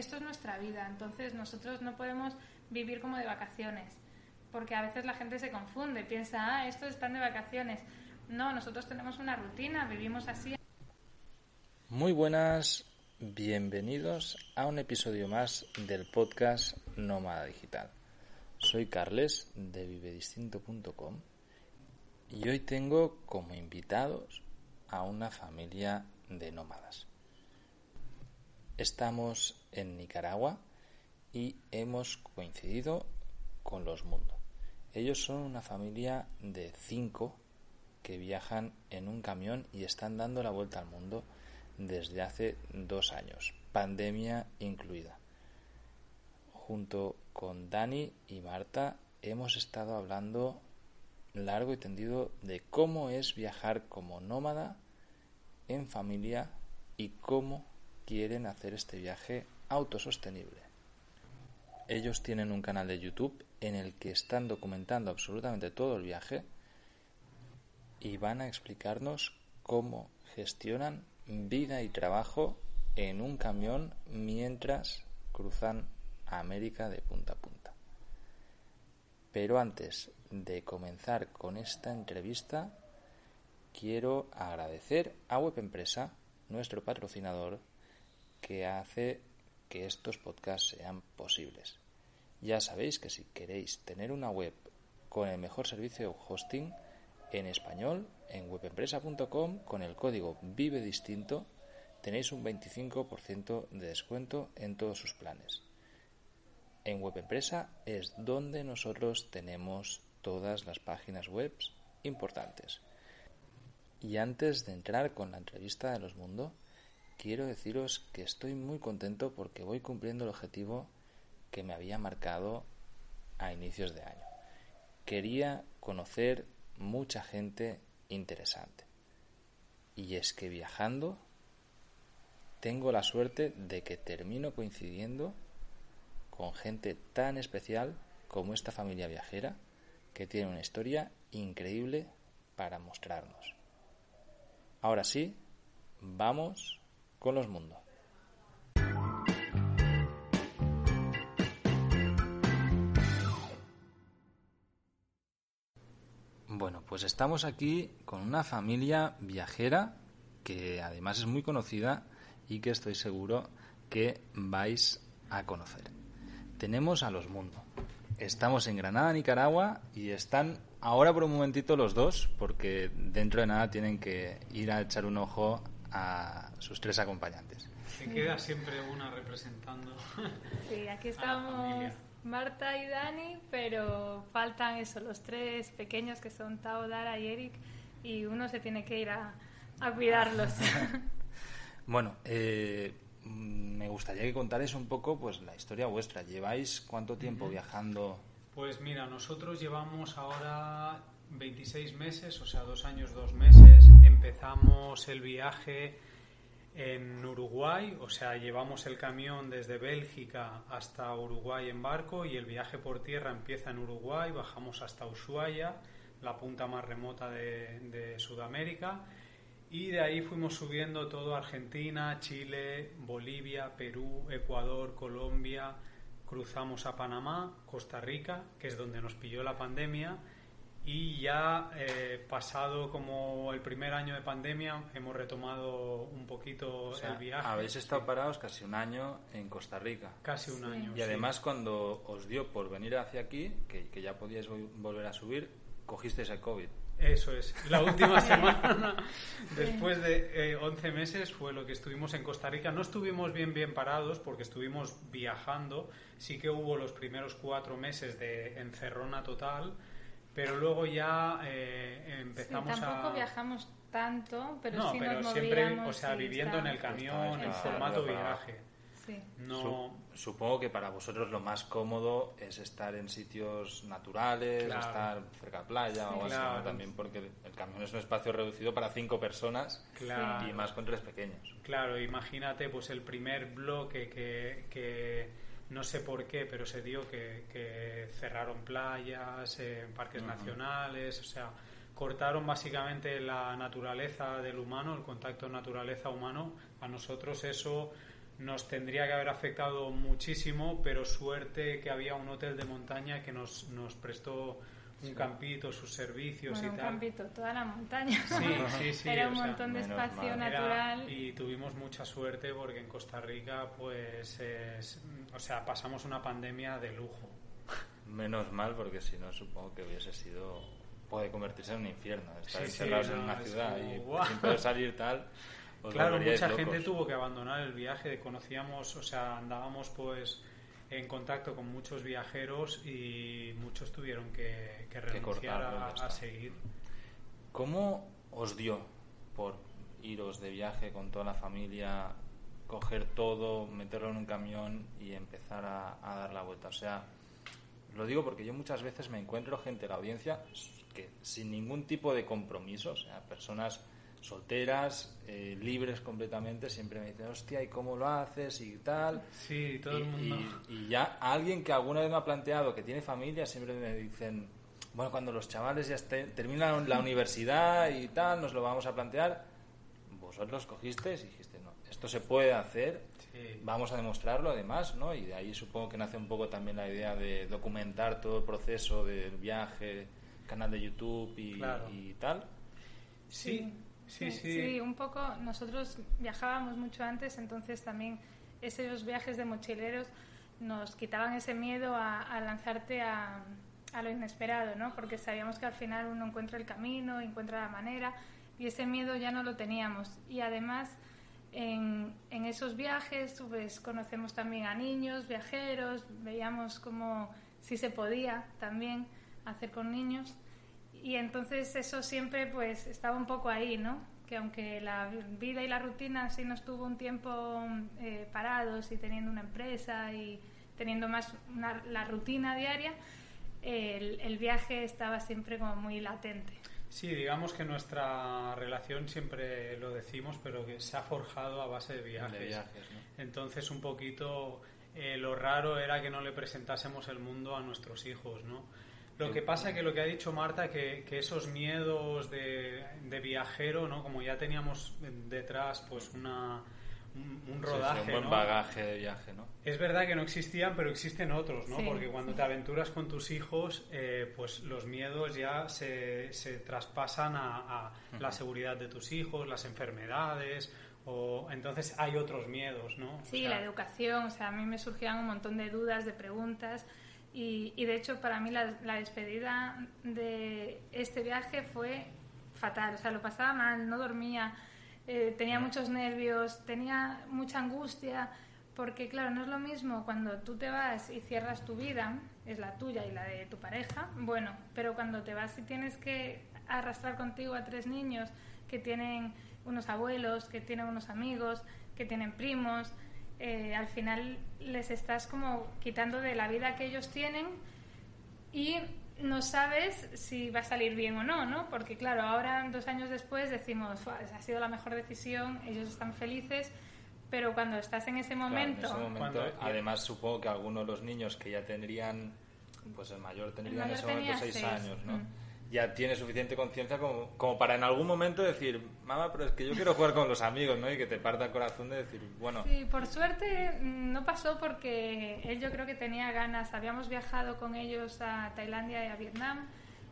esto es nuestra vida, entonces nosotros no podemos vivir como de vacaciones, porque a veces la gente se confunde, piensa, ah, estos están de vacaciones. No, nosotros tenemos una rutina, vivimos así. Muy buenas, bienvenidos a un episodio más del podcast Nómada Digital. Soy Carles de vivedistinto.com y hoy tengo como invitados a una familia de nómadas. Estamos en Nicaragua y hemos coincidido con los mundos. Ellos son una familia de cinco que viajan en un camión y están dando la vuelta al mundo desde hace dos años, pandemia incluida. Junto con Dani y Marta hemos estado hablando largo y tendido de cómo es viajar como nómada en familia y cómo quieren hacer este viaje autosostenible. Ellos tienen un canal de YouTube en el que están documentando absolutamente todo el viaje y van a explicarnos cómo gestionan vida y trabajo en un camión mientras cruzan América de punta a punta. Pero antes de comenzar con esta entrevista, quiero agradecer a Web Empresa, nuestro patrocinador, que hace que estos podcasts sean posibles. Ya sabéis que si queréis tener una web con el mejor servicio hosting en español, en webempresa.com con el código Vive Distinto tenéis un 25% de descuento en todos sus planes. En Webempresa es donde nosotros tenemos todas las páginas web importantes. Y antes de entrar con la entrevista de los mundos, quiero deciros que estoy muy contento porque voy cumpliendo el objetivo que me había marcado a inicios de año. Quería conocer mucha gente interesante. Y es que viajando tengo la suerte de que termino coincidiendo con gente tan especial como esta familia viajera que tiene una historia increíble para mostrarnos. Ahora sí, vamos con los mundos. Bueno, pues estamos aquí con una familia viajera que además es muy conocida y que estoy seguro que vais a conocer. Tenemos a los mundos. Estamos en Granada, Nicaragua, y están ahora por un momentito los dos, porque dentro de nada tienen que ir a echar un ojo a sus tres acompañantes. Se queda siempre una representando. Sí, aquí estamos Marta y Dani, pero faltan eso, los tres pequeños que son Tao, Dara y Eric, y uno se tiene que ir a, a cuidarlos. bueno, eh, me gustaría que contarais un poco pues la historia vuestra. ¿Lleváis cuánto tiempo viajando? Pues mira, nosotros llevamos ahora 26 meses, o sea, dos años, dos meses. Empezamos el viaje en Uruguay, o sea, llevamos el camión desde Bélgica hasta Uruguay en barco y el viaje por tierra empieza en Uruguay, bajamos hasta Ushuaia, la punta más remota de, Sudamérica, y de ahí fuimos subiendo todo Argentina, Chile, Bolivia, Perú, Ecuador, Colombia, cruzamos a Panamá, Costa Rica, que es donde nos pilló la pandemia, y ya eh, pasado como el primer año de pandemia hemos retomado un poquito el viaje. Habéis estado parados casi un año en Costa Rica. Casi un año. Y además cuando os dio por venir hacia aquí, que, ya podíais volver a subir, cogisteis el COVID. Eso es. La última semana, después de 11 eh, meses, fue lo que estuvimos en Costa Rica. No estuvimos bien, bien parados porque estuvimos viajando. Sí que hubo los primeros cuatro meses de encerrona total pero luego ya eh, empezamos sí, tampoco viajamos tanto, pero no, sí pero nos siempre, o sea, viviendo en el camión, en formato viaje. Sí. No... Supongo que para vosotros lo más cómodo es estar en sitios naturales, estar cerca de playa o así, también porque el camión es un espacio reducido para cinco personas y más con tres pequeños. Claro, imagínate pues el primer bloque que, que no sé por qué, pero se dio que, cerraron playas, eh, parques nacionales, o sea, cortaron básicamente la naturaleza del humano, el contacto naturaleza humano. A nosotros eso nos tendría que haber afectado muchísimo, pero suerte que había un hotel de montaña que nos, nos prestó un campito, sus servicios bueno, y un tal. campito, toda la montaña. Sí, sí, sí. Era un sea, montón de menos espacio mal. Era- natural. y tuvimos mucha suerte porque en Costa Rica, pues, es- o sea, pasamos una pandemia de lujo. Menos mal, porque si no, supongo que hubiese sido. Puede convertirse en un infierno. Estar Sí, sí, encerrados en no, una es ciudad como, y ¡guau! sin poder salir tal. os claro, mucha locos. gente tuvo que abandonar el viaje. Conocíamos, o sea, andábamos, pues, en contacto con muchos viajeros y muchos tuvieron que, que renunciar cortarlo, a, seguir. ¿Cómo os dio por iros de viaje con toda la familia, coger todo, meterlo en un camión y empezar a, a dar la vuelta? O sea, lo digo porque yo muchas veces me encuentro gente en la audiencia que sin ningún tipo de compromiso, o sea, personas solteras, eh, libres completamente, siempre me dicen, hostia, ¿y cómo lo haces? y tal. Sí, todo y, el mundo. y- y ya alguien que alguna vez me ha planteado que tiene familia, siempre me dicen, bueno, cuando los chavales ya estén- terminan la universidad y tal, nos lo vamos a plantear. Vosotros cogisteis y dijiste, no, esto se puede hacer, Sí. vamos a demostrarlo además, ¿no? Y de ahí supongo que nace un poco también la idea de documentar todo el proceso del viaje, canal de YouTube y, Claro. y tal. Sí, sí, sí. Sí, un poco. Nosotros viajábamos mucho antes, entonces también esos viajes de mochileros nos quitaban ese miedo a, a lanzarte a, a lo inesperado, ¿no? Porque sabíamos que al final uno encuentra el camino, encuentra la manera, y ese miedo ya no lo teníamos. Y además, en, en esos viajes, pues conocemos también a niños, viajeros, veíamos como si se podía también hacer con niños. Y entonces eso siempre pues estaba un poco ahí, ¿no? Que aunque la vida y la rutina sí nos tuvo un tiempo eh, parados y teniendo una empresa y teniendo más una- la rutina diaria, el, el viaje estaba siempre como muy latente. Sí, digamos que nuestra relación siempre lo decimos, pero que se ha forjado a base de viajes. De viajes, ¿no? Entonces, un poquito eh, lo raro era que no le presentásemos el mundo a nuestros hijos, ¿no? Lo que pasa que lo que ha dicho Marta, que, que esos miedos de, de viajero, ¿no? Como ya teníamos detrás, pues una, un, un Sí, sí, rodaje, un buen ¿no? bagaje de viaje, ¿no? Es verdad que no existían, pero existen otros, ¿no? Sí, Porque cuando sí. te aventuras con tus hijos, eh, pues los miedos ya se, se traspasan a, a la seguridad de tus hijos, las enfermedades, o entonces hay otros miedos, ¿no? O Sí, sea, la educación, o sea, a mí me surgían un montón de dudas, de preguntas y, y de hecho para mí la, la despedida de este viaje fue fatal, o sea, lo pasaba mal, no dormía, eh, tenía muchos nervios, tenía mucha angustia, porque claro, no es lo mismo cuando tú te vas y cierras tu vida, es la tuya y la de tu pareja, bueno, pero cuando te vas y tienes que arrastrar contigo a tres niños que tienen unos abuelos, que tienen unos amigos, que tienen primos, eh, al final les estás como quitando de la vida que ellos tienen y no sabes si va a salir bien o no, ¿no? Porque claro, ahora dos años después decimos, "Fua, ha sido la mejor decisión, ellos están felices, pero cuando estás en ese Claro, en momento, ese momento, Cuando- además supongo que algunos de los niños que ya tendrían, pues el mayor tendría en mayor ese momento seis, años, ¿no? mm. Ya tiene suficiente conciencia como, como para en algún momento decir, mamá, pero es que yo quiero jugar con los amigos, ¿no? Y que te parta el corazón de decir, bueno, Sí, por suerte mm, no pasó porque él yo creo que tenía ganas. Habíamos viajado con ellos a Tailandia y a Vietnam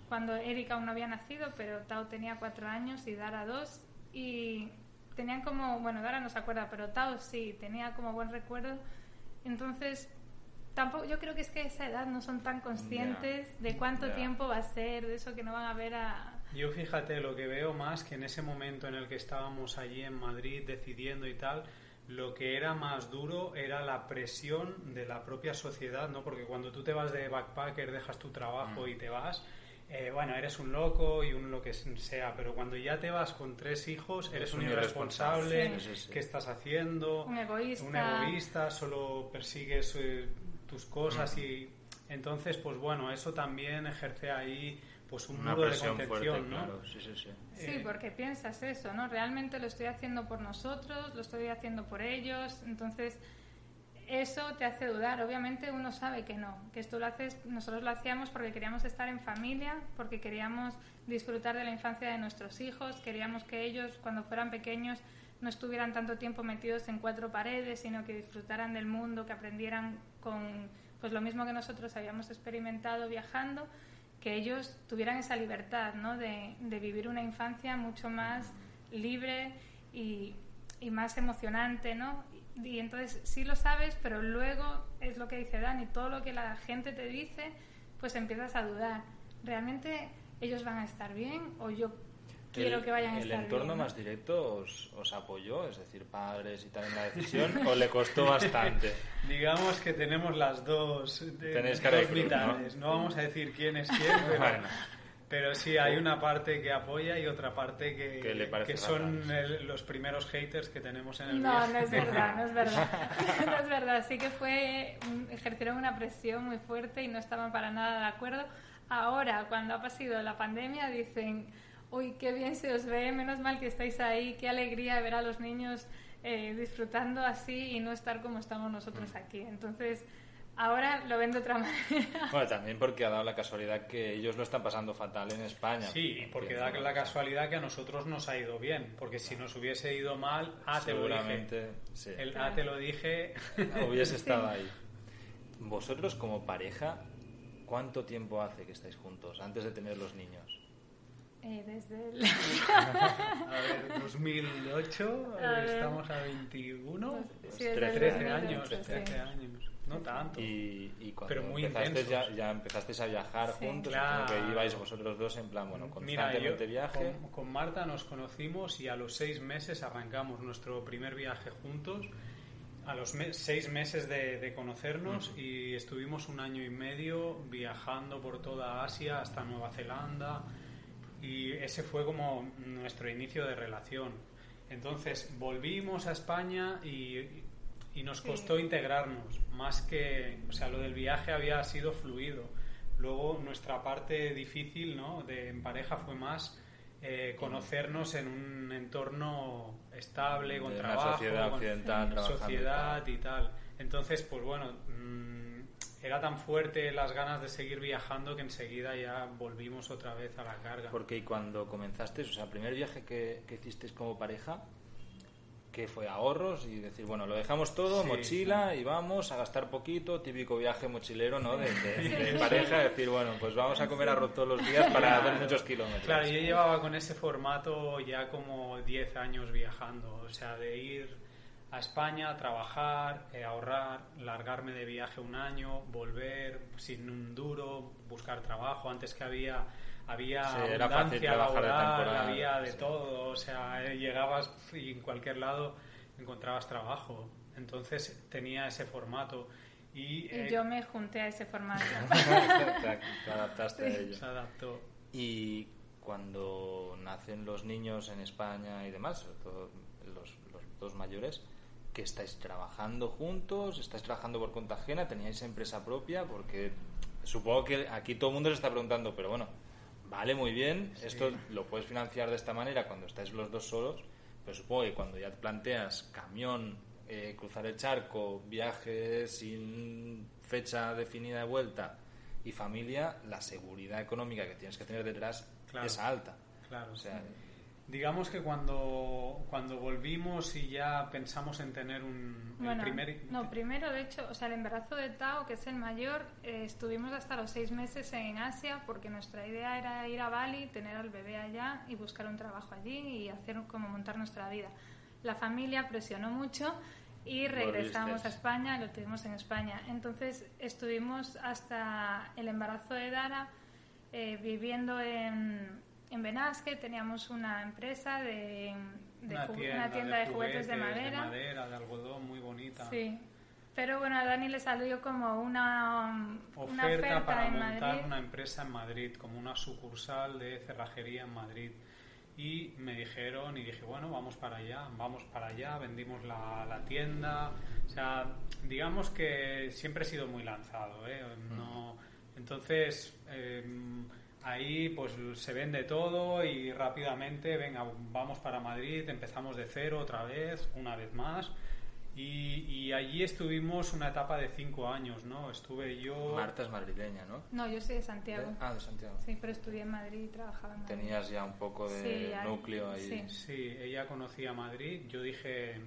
cuando Erika aún no había nacido, pero Tao tenía cuatro años y Dara dos. Y tenían como, bueno, Dara no se acuerda, pero Tao sí, tenía como buen recuerdo. Entonces, tampoco, yo creo que es que a esa edad no son tan conscientes de cuánto tiempo va a ser, de eso que no van a ver a... Yo fíjate, lo que veo más que en ese momento en el que estábamos allí en Madrid decidiendo y tal, lo que era más duro era la presión de la propia sociedad, ¿no? Porque cuando tú te vas de backpacker, dejas tu trabajo Mm. y te vas, eh, bueno, eres un loco y un lo que sea, pero cuando ya te vas con tres hijos, eres Es un un irresponsable, sí. ¿qué estás haciendo? Un egoísta. Un egoísta, solo persigues eh, tus cosas y entonces, pues bueno, eso también ejerce ahí pues un una muro de contención, fuerte, ¿no? claro, sí, sí, sí. Sí, Eh, porque piensas eso, ¿no? Realmente lo estoy haciendo por nosotros, lo estoy haciendo por ellos, entonces eso te hace dudar. Obviamente uno sabe que no, que esto lo haces, nosotros lo hacíamos porque queríamos estar en familia, porque queríamos disfrutar de la infancia de nuestros hijos, queríamos que ellos cuando fueran pequeños no estuvieran tanto tiempo metidos en cuatro paredes, sino que disfrutaran del mundo, que aprendieran con pues lo mismo que nosotros habíamos experimentado viajando, que ellos tuvieran esa libertad ¿no? de, de vivir una infancia mucho más libre y, y más emocionante, ¿no? Y entonces sí lo sabes, pero luego es lo que dice Dani, todo lo que la gente te dice, pues empiezas a dudar. ¿Realmente ellos van a estar bien o yo quiero que vayan a estar bien? ¿El entorno ¿no? más directo os, os, apoyó, es decir, padres y tal en la decisión, o le costó bastante? Digamos que tenemos las dos, de, Tenéis cara de dos cruz, mitades. ¿no? ¿no? vamos a decir quién es quién, pero, Bueno. pero sí hay una parte que apoya y otra parte que, Que le que son el- los primeros haters que tenemos en el No, viaje. no es verdad, no es verdad. no es verdad. Sí que fue, ejercieron una presión muy fuerte y no estaban para nada de acuerdo. Ahora, cuando ha pasado la pandemia, dicen, uy, qué bien se os ve, menos mal que estáis ahí, qué alegría ver a los niños eh, disfrutando así y no estar como estamos nosotros aquí. Entonces, ahora lo ven de otra manera. Bueno, también porque ha dado la casualidad que ellos lo están pasando fatal en España. Sí, porque da la casualidad que a nosotros nos ha ido bien, porque si nos hubiese ido mal, ah, te lo dije. Seguramente, sí. El ah, te lo dije. Hubiese estado ahí. Vosotros como pareja, ¿cuánto tiempo hace que estáis juntos antes de tener los niños? Eh, desde el... A ver, 2008, A ver. estamos a 21, Sí, desde el 13 2008, años, sí. 13 años, no tanto. Y, y cuando Pero muy empezasteis ya, intensos. ya empezasteis a viajar Sí. juntos, Claro. que ibais vosotros dos en plan, bueno, Mira, constantemente yo viaje. con, con Marta nos conocimos y a los seis meses arrancamos nuestro primer viaje juntos. A los me- seis meses de, de conocernos y estuvimos un año y medio viajando por toda Asia hasta Nueva Zelanda y ese fue como nuestro inicio de relación. Entonces volvimos a España y, y nos Sí. costó integrarnos, más que, o sea, lo del viaje había sido fluido. Luego nuestra parte difícil, ¿no? De en pareja fue más eh, conocernos en un entorno estable, con De una trabajo, sociedad con y sociedad y tal. Entonces, pues bueno, mm, era tan fuerte las ganas de seguir viajando que enseguida ya volvimos otra vez a la carga. Porque cuando comenzasteis, o sea, el primer viaje que, que hicisteis como pareja, que fue ahorros y decir, bueno, lo dejamos todo, Sí. mochila y vamos a gastar poquito, típico viaje mochilero, ¿no? De, de- de pareja, decir, bueno, pues vamos a comer arroz todos los días para hacer muchos kilómetros. Claro, yo llevaba con ese formato ya como 10 años viajando, o sea, de ir a España, trabajar, eh, ahorrar, largarme de viaje un año, volver sin un duro, buscar trabajo, antes que había había Sí, era fácil abundancia trabajar de laboral, temporada, había de sí. todo, o sea, eh, llegabas y en cualquier lado encontrabas trabajo. Entonces tenía ese formato y, Y eh, yo me junté a ese formato. te, te adaptaste a ello. se adaptó. Y cuando nacen los niños en España y demás, sobre todo los, los dos mayores, que estáis trabajando juntos, estáis trabajando por cuenta ajena, teníais empresa propia, porque supongo que aquí todo el mundo se está preguntando, pero bueno, vale muy bien, esto lo puedes financiar de esta manera cuando estáis los dos solos, pero supongo que cuando ya te planteas camión, eh, cruzar el charco, viaje sin fecha definida de vuelta y familia, la seguridad económica que tienes que tener detrás Claro. es alta. Claro, O sea, Digamos que cuando, cuando volvimos y ya pensamos en tener un el Bueno, primer... no, primero, de hecho, o sea, el embarazo de Tao, que es el mayor, eh, estuvimos hasta los seis meses en Asia porque nuestra idea era ir a Bali, tener al bebé allá y buscar un trabajo allí y hacer como montar nuestra vida. La familia presionó mucho y regresamos a España, lo tuvimos en España. Entonces estuvimos hasta el embarazo de Dara eh, viviendo en, en Benasque, teníamos una empresa de, de una tienda, una tienda de, juguetes, de madera. de madera, de algodón, muy bonita. Sí. Pero bueno, a Dani le salió como una, una Oferta, oferta para en montar Madrid. una empresa en Madrid, como una sucursal de cerrajería en Madrid. Y me dijeron, y dije, bueno, vamos para allá, vamos para allá, vendimos la, la tienda. O sea, digamos que siempre he sido muy lanzado, ¿eh? No, entonces, eh, ahí pues se vende todo y rápidamente, venga, vamos para Madrid, empezamos de cero otra vez, una vez más. Y, y allí estuvimos una etapa de cinco años, ¿no? Estuve yo... Marta es madrileña, ¿no? No, yo soy de Santiago. Ah, de Santiago. Sí, pero estudié en Madrid y trabajaba en Madrid. Tenías ya un poco de Sí, núcleo ahí. sí. Sí, ella conocía Madrid. Yo dije,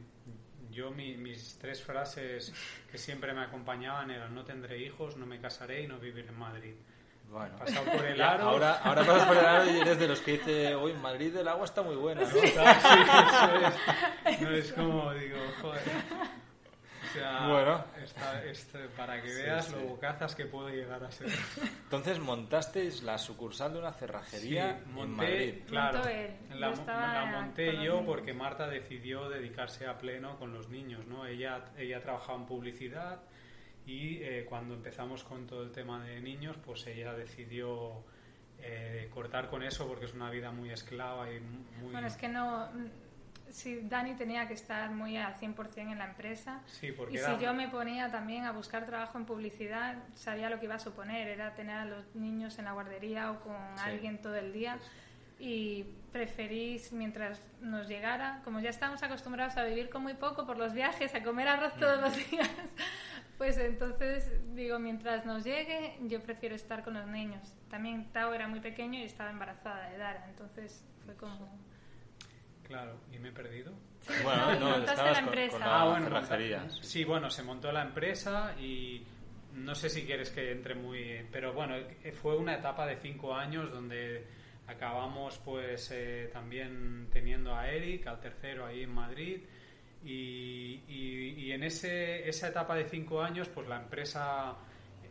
yo mi- mis tres frases que siempre me acompañaban eran no tendré hijos, no me casaré y no viviré en Madrid. Bueno. Pasado por el aro. ahora, ahora pasas por el aro y eres de los que dice, uy, en Madrid el agua está muy buena, ¿no? Sí, eso es. No es como digo, joder. O sea, Bueno. está- este, para que Sí, veas sí. lo bocazas que puede llegar a ser. Entonces montasteis la sucursal de una cerrajería Sí, en monté, Madrid. claro, la, la monté yo porque Marta decidió dedicarse a pleno con los niños, ¿no? Ella, ella trabajaba en publicidad y eh, cuando empezamos con todo el tema de niños, pues ella decidió eh, cortar con eso porque es una vida muy esclava y muy... Bueno, es que no... Si Dani tenía que estar muy al 100% en la empresa. Sí, porque Y era- si yo me ponía también a buscar trabajo en publicidad, sabía lo que iba a suponer. Era tener a los niños en la guardería o con Sí. alguien todo el día. Y preferí, mientras nos llegara, como ya estamos acostumbrados a vivir con muy poco por los viajes, a comer arroz todos Mm. los días, pues entonces digo, mientras nos llegue, yo prefiero estar con los niños. También Tao era muy pequeño y estaba embarazada de Dara, entonces fue como... Claro, y me he perdido. Bueno, no, estabas la empresa. con la Ah, bueno, cerrajería. Sí, bueno, se montó la empresa y no sé si quieres que entre muy... Pero bueno, fue una etapa de cinco años donde acabamos pues eh, también teniendo a Eric, al tercero ahí en Madrid y en ese, esa etapa de cinco años pues la empresa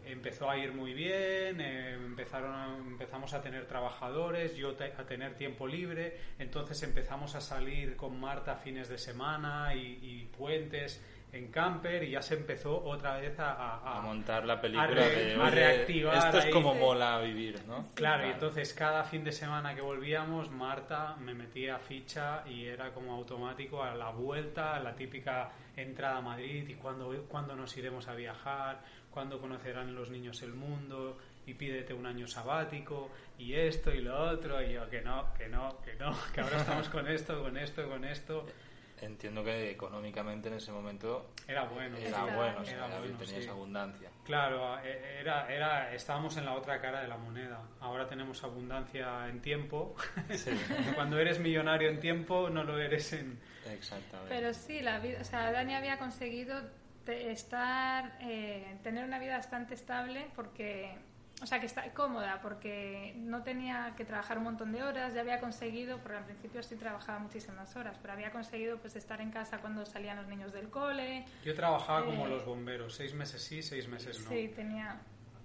empezó a ir muy bien, eh, empezaron a- empezamos a tener trabajadores, yo a tener tiempo libre, entonces empezamos a salir con Marta fines de semana y puentes en camper y ya se empezó otra vez a, a- A montar la película re- de, a "Oye, reactivar esto es ahí". como mola vivir, ¿no? Claro, y entonces cada fin de semana que volvíamos, Marta me metía ficha y era como automático a la vuelta, la típica entrada a Madrid y cuándo, cuándo nos iremos a viajar, cuándo conocerán los niños el mundo y pídete un año sabático y esto y lo otro y yo que no, que no, que no, que ahora estamos con esto, con esto, con esto. Entiendo que económicamente en ese momento Era bueno. era Está bueno, o sea, Era bueno, tenías sí. abundancia. Claro, e- era, era, estábamos en la otra cara de la moneda. Ahora tenemos abundancia en tiempo. Sí, Cuando eres millonario en tiempo, no lo eres en... exactamente. Pero sí, la vida, o sea, Dani había conseguido te- estar, eh, tener una vida bastante estable porque, o sea, que está cómoda porque no tenía que trabajar un montón de horas, ya había conseguido, porque al principio sí trabajaba muchísimas horas, pero había conseguido pues estar en casa cuando salían los niños del cole, Yo trabajaba como Eh, los bomberos, seis meses sí, seis meses no. sí, tenía,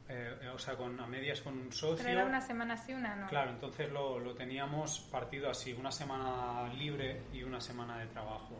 Eh, eh, o sea, con, a medias con un socio. pero era una semana sí, una no. Claro, entonces lo, lo teníamos partido así, una semana libre y una semana de trabajo.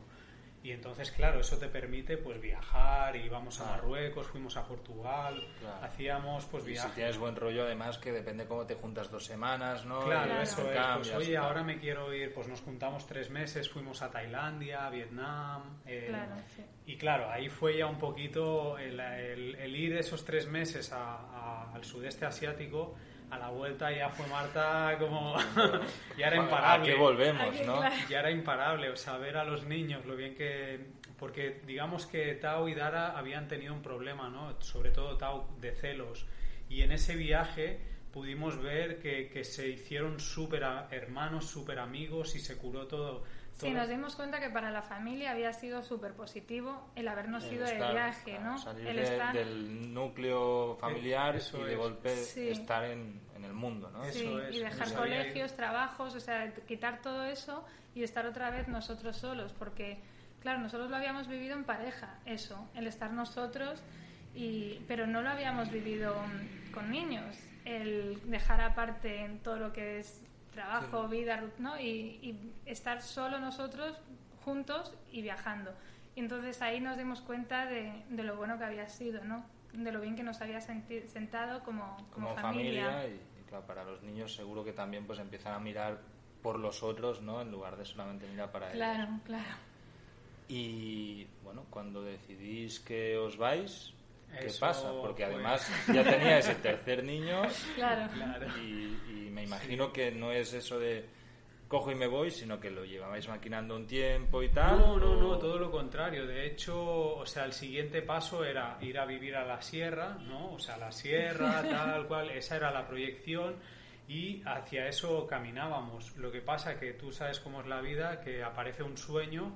Y entonces, claro, eso te permite pues viajar, íbamos a Claro. Marruecos, fuimos a Portugal, Claro. hacíamos pues Y si viajes. tienes buen rollo, además, que depende cómo te juntas dos semanas, ¿no? Claro, Claro. eso es. Pues, oye, ahora me quiero ir, pues nos juntamos tres meses, fuimos a Tailandia, a Vietnam. eh, Claro, sí. Y claro, ahí fue ya un poquito el, el- el ir esos tres meses a- a- al sudeste asiático. A la vuelta ya fue Marta como. ya era ¿A imparable. qué volvemos, Aquí, no? Ya era imparable, o sea, ver a los niños, lo bien que... Porque digamos que Tao y Dara habían tenido un problema, ¿no? Sobre todo Tao, de celos. Y en ese viaje pudimos ver que, que se hicieron súper hermanos, súper amigos y se curó todo. Sí, nos dimos cuenta que para la familia había sido súper positivo el habernos El ido de estar- viaje, claro, ¿no? Salir el de- estar... del núcleo familiar Eso y de es. golpe Sí. estar en, en el mundo, ¿no? Eso Sí, es, y dejar colegios, trabajos, o sea, quitar todo eso y estar otra vez nosotros solos, porque, claro, nosotros lo habíamos vivido en pareja, eso, el estar nosotros, y, pero no lo habíamos vivido con niños, el dejar aparte en todo lo que es trabajo, vida, ¿no? Y, y estar solo nosotros juntos y viajando. Y entonces ahí nos dimos cuenta de, de lo bueno que había sido, ¿no? De lo bien que nos había sentado como, como, como familia, y, y, claro, para los niños seguro que también pues empiezan a mirar por los otros, ¿no? En lugar de solamente mirar para ellos. Claro, claro. Y bueno, cuando decidís que os vais, ¿qué Eso pasa? Porque fue- además ya teníais el tercer niño Claro. Y, y me imagino que no es eso de cojo y me voy, sino que lo llevabais maquinando un tiempo y tal. No, no, o- no, todo lo contrario. De hecho, o sea, el siguiente paso era ir a vivir a la sierra, ¿no? O sea, la sierra, tal cual, esa era la proyección y hacia eso caminábamos. Lo que pasa que tú sabes cómo es la vida, que aparece un sueño,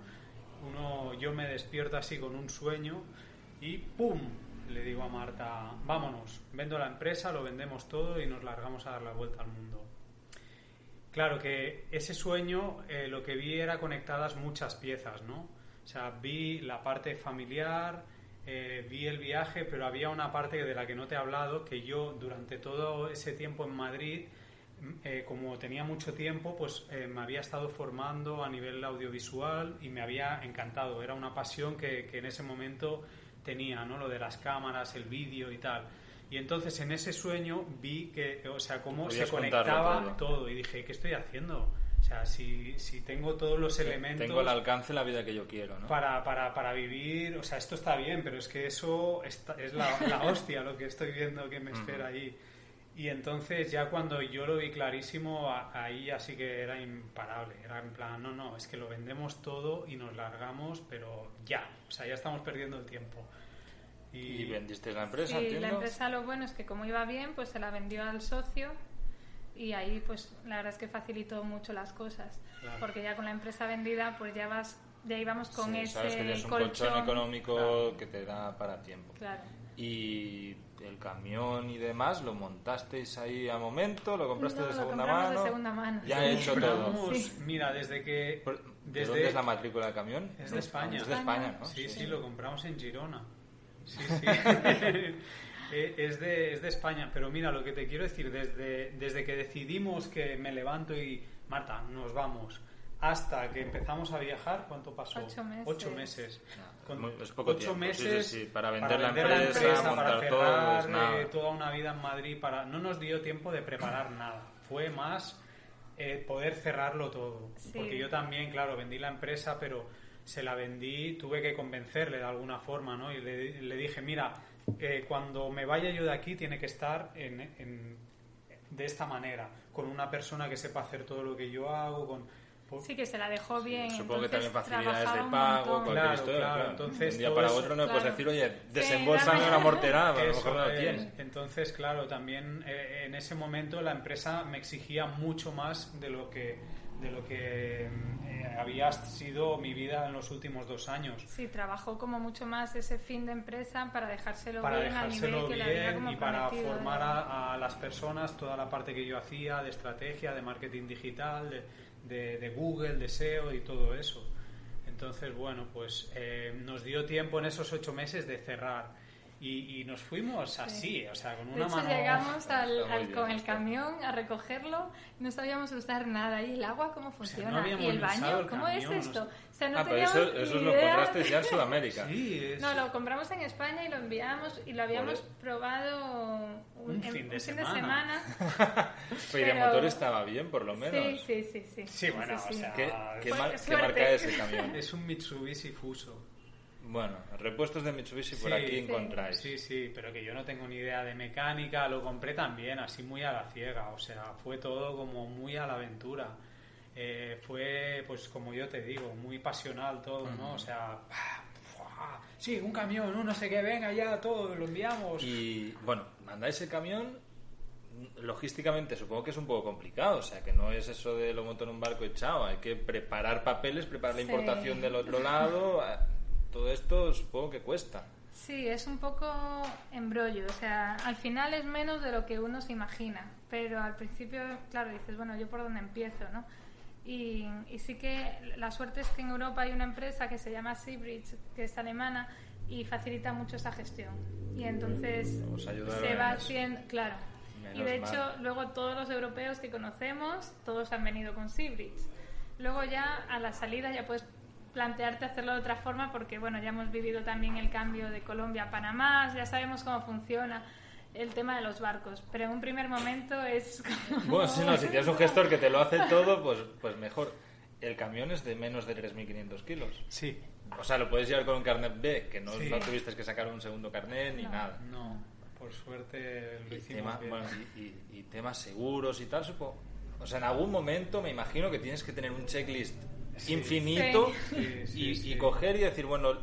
uno, yo me despierto así con un sueño y ¡pum! Le digo a Marta, vámonos, vendo la empresa, lo vendemos todo y nos largamos a dar la vuelta al mundo. Claro que ese sueño eh, lo que vi era conectadas muchas piezas, ¿no? O sea, vi la parte familiar, eh, vi el viaje, pero había una parte de la que no te he hablado, que yo durante todo ese tiempo en Madrid, mm, eh, como tenía mucho tiempo, pues eh, me había estado formando a nivel audiovisual y me había encantado. Era una pasión que, que en ese momento tenía, ¿no? Lo de las cámaras, el vídeo y tal. Y entonces en ese sueño vi que, o sea, cómo se conectaba todo. y dije, ¿qué estoy haciendo? O sea, si, si tengo todos los elementos Tengo al alcance la vida que yo quiero, ¿no? para, para, para vivir, o sea, esto está bien, pero es que eso está- es la, la hostia lo que estoy viendo que me espera ahí. Y entonces ya cuando yo lo vi clarísimo, a- ahí así que era imparable. Era en plan, no, no, es que lo vendemos todo y nos largamos, pero ya. O sea, ya estamos perdiendo el tiempo. Y vendiste la empresa, Sí, entiendo. la empresa lo bueno es que como iba bien, pues se la vendió al socio y ahí pues la verdad es que facilitó mucho las cosas. Claro. Porque ya con la empresa vendida pues ya vas, ya íbamos con Sí, ese sabes que tienes un colchón. colchón económico Claro. que te da para tiempo. Claro. Y el camión y demás, ¿lo montasteis ahí a momento? ¿Lo compraste No, de lo segunda de mano? segunda mano. Ya he hecho todo. Sí. Mira, desde que... Por- ¿De Desde, dónde es la matrícula del camión? Es de España. Es de España, ¿no? Sí, sí, lo compramos en Girona. Sí, sí. Eh, es, de, es de España. Pero mira, lo que te quiero decir, desde, desde que decidimos que me levanto y, Marta, nos vamos, hasta que empezamos a viajar, ¿cuánto pasó? Ocho meses. Ocho meses. Con Muy- es poco ocho tiempo, meses sí, sí, para vender la vender empresa, para montar todo, cerrar, eh, toda una vida en Madrid. para No nos dio tiempo de preparar nada. Fue más eh, poder cerrarlo todo. Sí. Porque yo también, claro, vendí la empresa, pero se la vendí, tuve que convencerle de alguna forma, ¿no? Y le, le dije, mira, eh, cuando me vaya yo de aquí tiene que estar en, en- de esta manera, con una persona que sepa hacer todo lo que yo hago, con... Sí que se la dejó bien. Supongo que entonces también facilidades de un pago, cualquier Claro, historia. claro, claro. entonces un día para eso- otro no puedes decir, oye, Sí, desembolsame una mortera, a lo mejor no lo es. tienes. Entonces, claro, también eh, en ese momento la empresa me exigía mucho más de lo que de lo que eh, había sido mi vida en los últimos dos años. Sí, trabajó como mucho más ese fin de empresa para dejárselo para bien a nivel dejárselo que le había bien como y para formar a, a las personas toda la parte que yo hacía de estrategia, de marketing digital, de, de- de Google, de SEO y todo eso. Entonces, bueno, pues eh, nos dio tiempo en esos ocho meses de cerrar y, y nos fuimos así, o sea, con De una hecho, mano... llegamos al, al- bien, con el camión a recogerlo, no sabíamos usar nada. ¿Y el agua cómo funciona? habíamos ¿Y el baño? el ¿Cómo camión, es esto? no. O sea, no ah, pero teníamos eso, eso ni lo idea. compraste ya en Sudamérica. Sí, es- No, lo compramos en España y lo enviamos y lo habíamos Joder. probado un, Un fin de un semana. semana. Pero y de Pero- motor estaba bien, por lo menos. Sí, sí, sí, sí. Sí, bueno, o sea, ¿Qué, qué mar- qué marca es ese camión? Es un Mitsubishi Fuso. Bueno, repuestos de Mitsubishi por Sí. aquí Sí. encontráis. Sí, sí, pero que yo no tengo ni idea de mecánica, lo compré también, así muy a la ciega, o sea, fue todo como muy a la aventura. Eh, fue, pues como yo te digo, muy pasional todo, ¿no? O sea, ¡pah! ¡fua! sí, un camión, no sé qué, venga ya, todo, lo enviamos. Y bueno, mandáis el camión. Logísticamente supongo que es un poco complicado, o sea que no es eso de lo monto en un barco y chao, hay que preparar papeles, preparar la Sí. importación del otro lado, todo esto supongo que cuesta. Sí, es un poco embrollo, o sea, al final es menos de lo que uno se imagina, pero al principio, claro, dices, bueno, ¿yo por dónde empiezo, no? Y, y sí que la suerte es que en Europa hay una empresa que se llama Seabridge, que es alemana, y facilita mucho esa gestión. Y entonces ayudaron se va haciendo, claro. y Menos de hecho, mal. luego todos los europeos que conocemos, todos han venido con Seabridge. Luego ya a la salida ya puedes plantearte hacerlo de otra forma porque bueno, ya hemos vivido también el cambio de Colombia a Panamá, ya sabemos cómo funciona el tema de los barcos, pero en un primer momento es como... Bueno, si no, si tienes un gestor que te lo hace todo, pues, pues mejor. El camión es de menos de 3.500 kilos. Sí, O sea, lo puedes llevar con un carnet B, que no, Sí. no tuviste que sacar un segundo carnet ni No. nada. no, por suerte lo Y, hicimos tema- bien. bueno, y, y- y temas seguros y tal, supongo. o sea, en algún momento me imagino que tienes que tener un checklist infinito Sí, sí, y, sí. y coger y decir, bueno,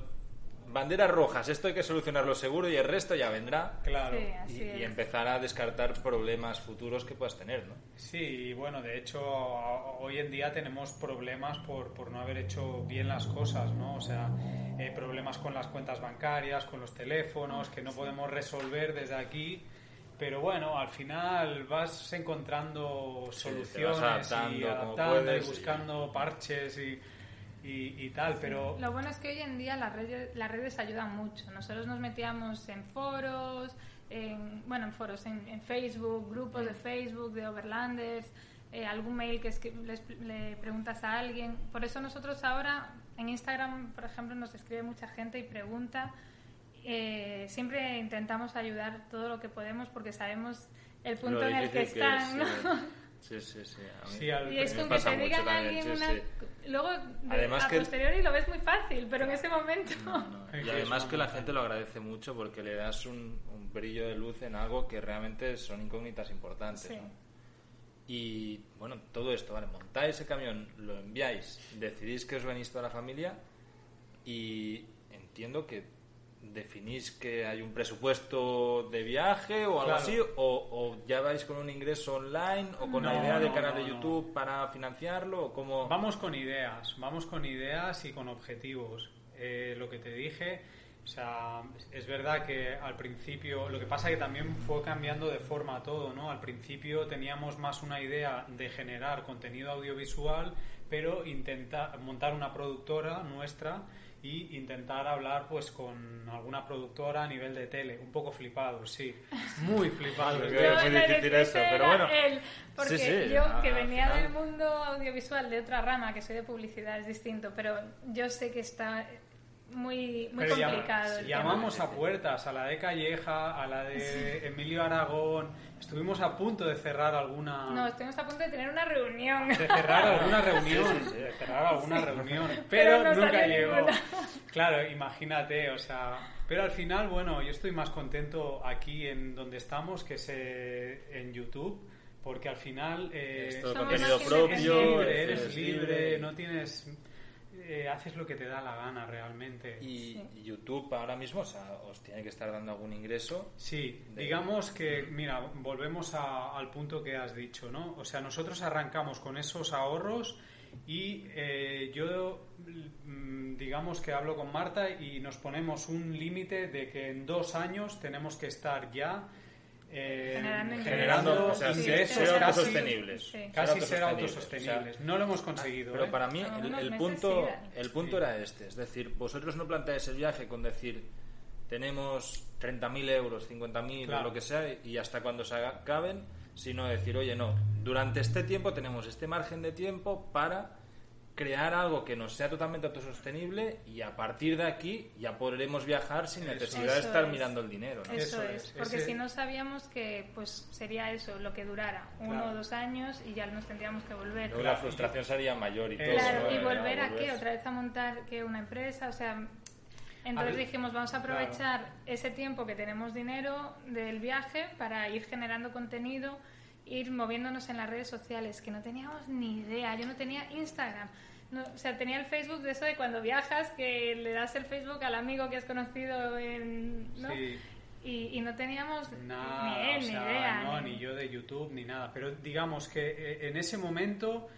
banderas rojas, esto hay que solucionarlo seguro y el resto ya vendrá. Claro. Sí, Y, empezar a descartar problemas futuros que puedas tener, ¿no? Sí, y bueno, de hecho, hoy en día tenemos problemas por, por no haber hecho bien las cosas, ¿no? O sea, eh, problemas con las cuentas bancarias, con los teléfonos, que no podemos resolver desde aquí. Pero bueno, al final vas encontrando Sí, soluciones vas adaptando y como adaptando puedes y y- buscando parches y, y, y tal, pero... Lo bueno es que hoy en día las redes, las redes ayudan mucho. Nosotros nos metíamos en foros, en, bueno, en foros, en, en Facebook, grupos de Facebook, de Overlanders, eh, algún mail que les- le preguntas a alguien. Por eso nosotros ahora en Instagram, por ejemplo, nos escribe mucha gente y pregunta. Eh, siempre intentamos ayudar todo lo que podemos porque sabemos el punto en el que están. es, ¿no? Sí, sí, sí. a mí- Sí, al- Y es con que pasa te digan a alguien una... sí. Luego, de- Además a que- posteriori lo ves muy fácil, pero en ese momento... No, no. Es Y además que la gente lo agradece mucho porque le das un, un brillo de luz en algo que realmente son incógnitas importantes. Sí. ¿no? Y bueno, todo esto, ¿vale? Montáis el camión, lo enviáis, decidís que os venís toda la familia y entiendo que definís que hay un presupuesto de viaje o algo Claro. así, o, o ya vais con un ingreso online o con la idea de canal no, de. YouTube para financiarlo o cómo... Vamos con ideas, vamos con ideas y con objetivos. Eh, lo que te dije, o sea, es verdad que al principio, lo que pasa que también fue cambiando de forma todo, ¿no? Al principio teníamos más una idea de generar contenido audiovisual, pero intentar montar una productora nuestra y intentar hablar pues con alguna productora a nivel de tele, un poco flipados, sí, muy flipados. Yo- es muy difícil eso, pero bueno. él, porque Sí, sí, yo, al que venía final. del mundo audiovisual de otra rama, que soy de publicidad, es distinto, pero yo sé que está muy, muy Pero llam- complicado. llamamos a puertas, a la de Calleja, a la de Emilio Aragón. Estuvimos a punto de cerrar alguna. No, estuvimos a punto de tener una reunión. de cerrar alguna reunión, Sí, sí, sí. de cerrar alguna reunión, Pero pero, no nunca llegó. ninguna. Claro, imagínate, o sea, pero al final, bueno, yo estoy más contento aquí en donde estamos que se, en YouTube, porque al final eh, Es contenido propio, libre, eres libre, no tienes, eh, haces lo que te da la gana realmente. Y YouTube ahora mismo, o sea, os tiene que estar dando algún ingreso. Sí, de- digamos que, mira, volvemos a- al punto que has dicho, ¿no? O sea, nosotros arrancamos con esos ahorros y eh, yo, mm, digamos que hablo con Marta y nos ponemos un límite de que en dos años tenemos que estar ya eh, Generando. Generando, o sea, Sí, ser, casi- autosostenibles. sí. Casi ser autosostenibles. No lo hemos conseguido. Pero ¿eh? para mí el, punto, el punto era este. Es decir, vosotros no planteáis el viaje con decir tenemos 30.000 euros, 50.000 Claro. o lo que sea y hasta cuando se acaben, sino decir, oye, no, durante este tiempo tenemos este margen de tiempo para crear algo que nos sea totalmente autosostenible y a partir de aquí ya podremos viajar sin Eso necesidad de es. estar mirando el dinero. ¿no? Eso, Eso es, porque ese- si no sabíamos que pues sería eso, lo que durara, uno Claro. o dos años y ya nos tendríamos que volver. Luego la frustración sería mayor y todo. Claro, y volver a qué, otra vez a montar que una empresa, o sea, entonces dijimos vamos a claro. aprovechar ese tiempo que tenemos dinero del viaje para ir generando contenido, ir moviéndonos en las redes sociales, que no teníamos ni idea, yo no tenía Instagram. No, o sea, tenía el Facebook de eso de cuando viajas, que le das el Facebook al amigo que has conocido en... ¿no? Sí. Y, y no teníamos Nada, ni él, o sea, ni idea. no, ni- ni yo de YouTube, ni nada. Pero digamos que eh, en ese momento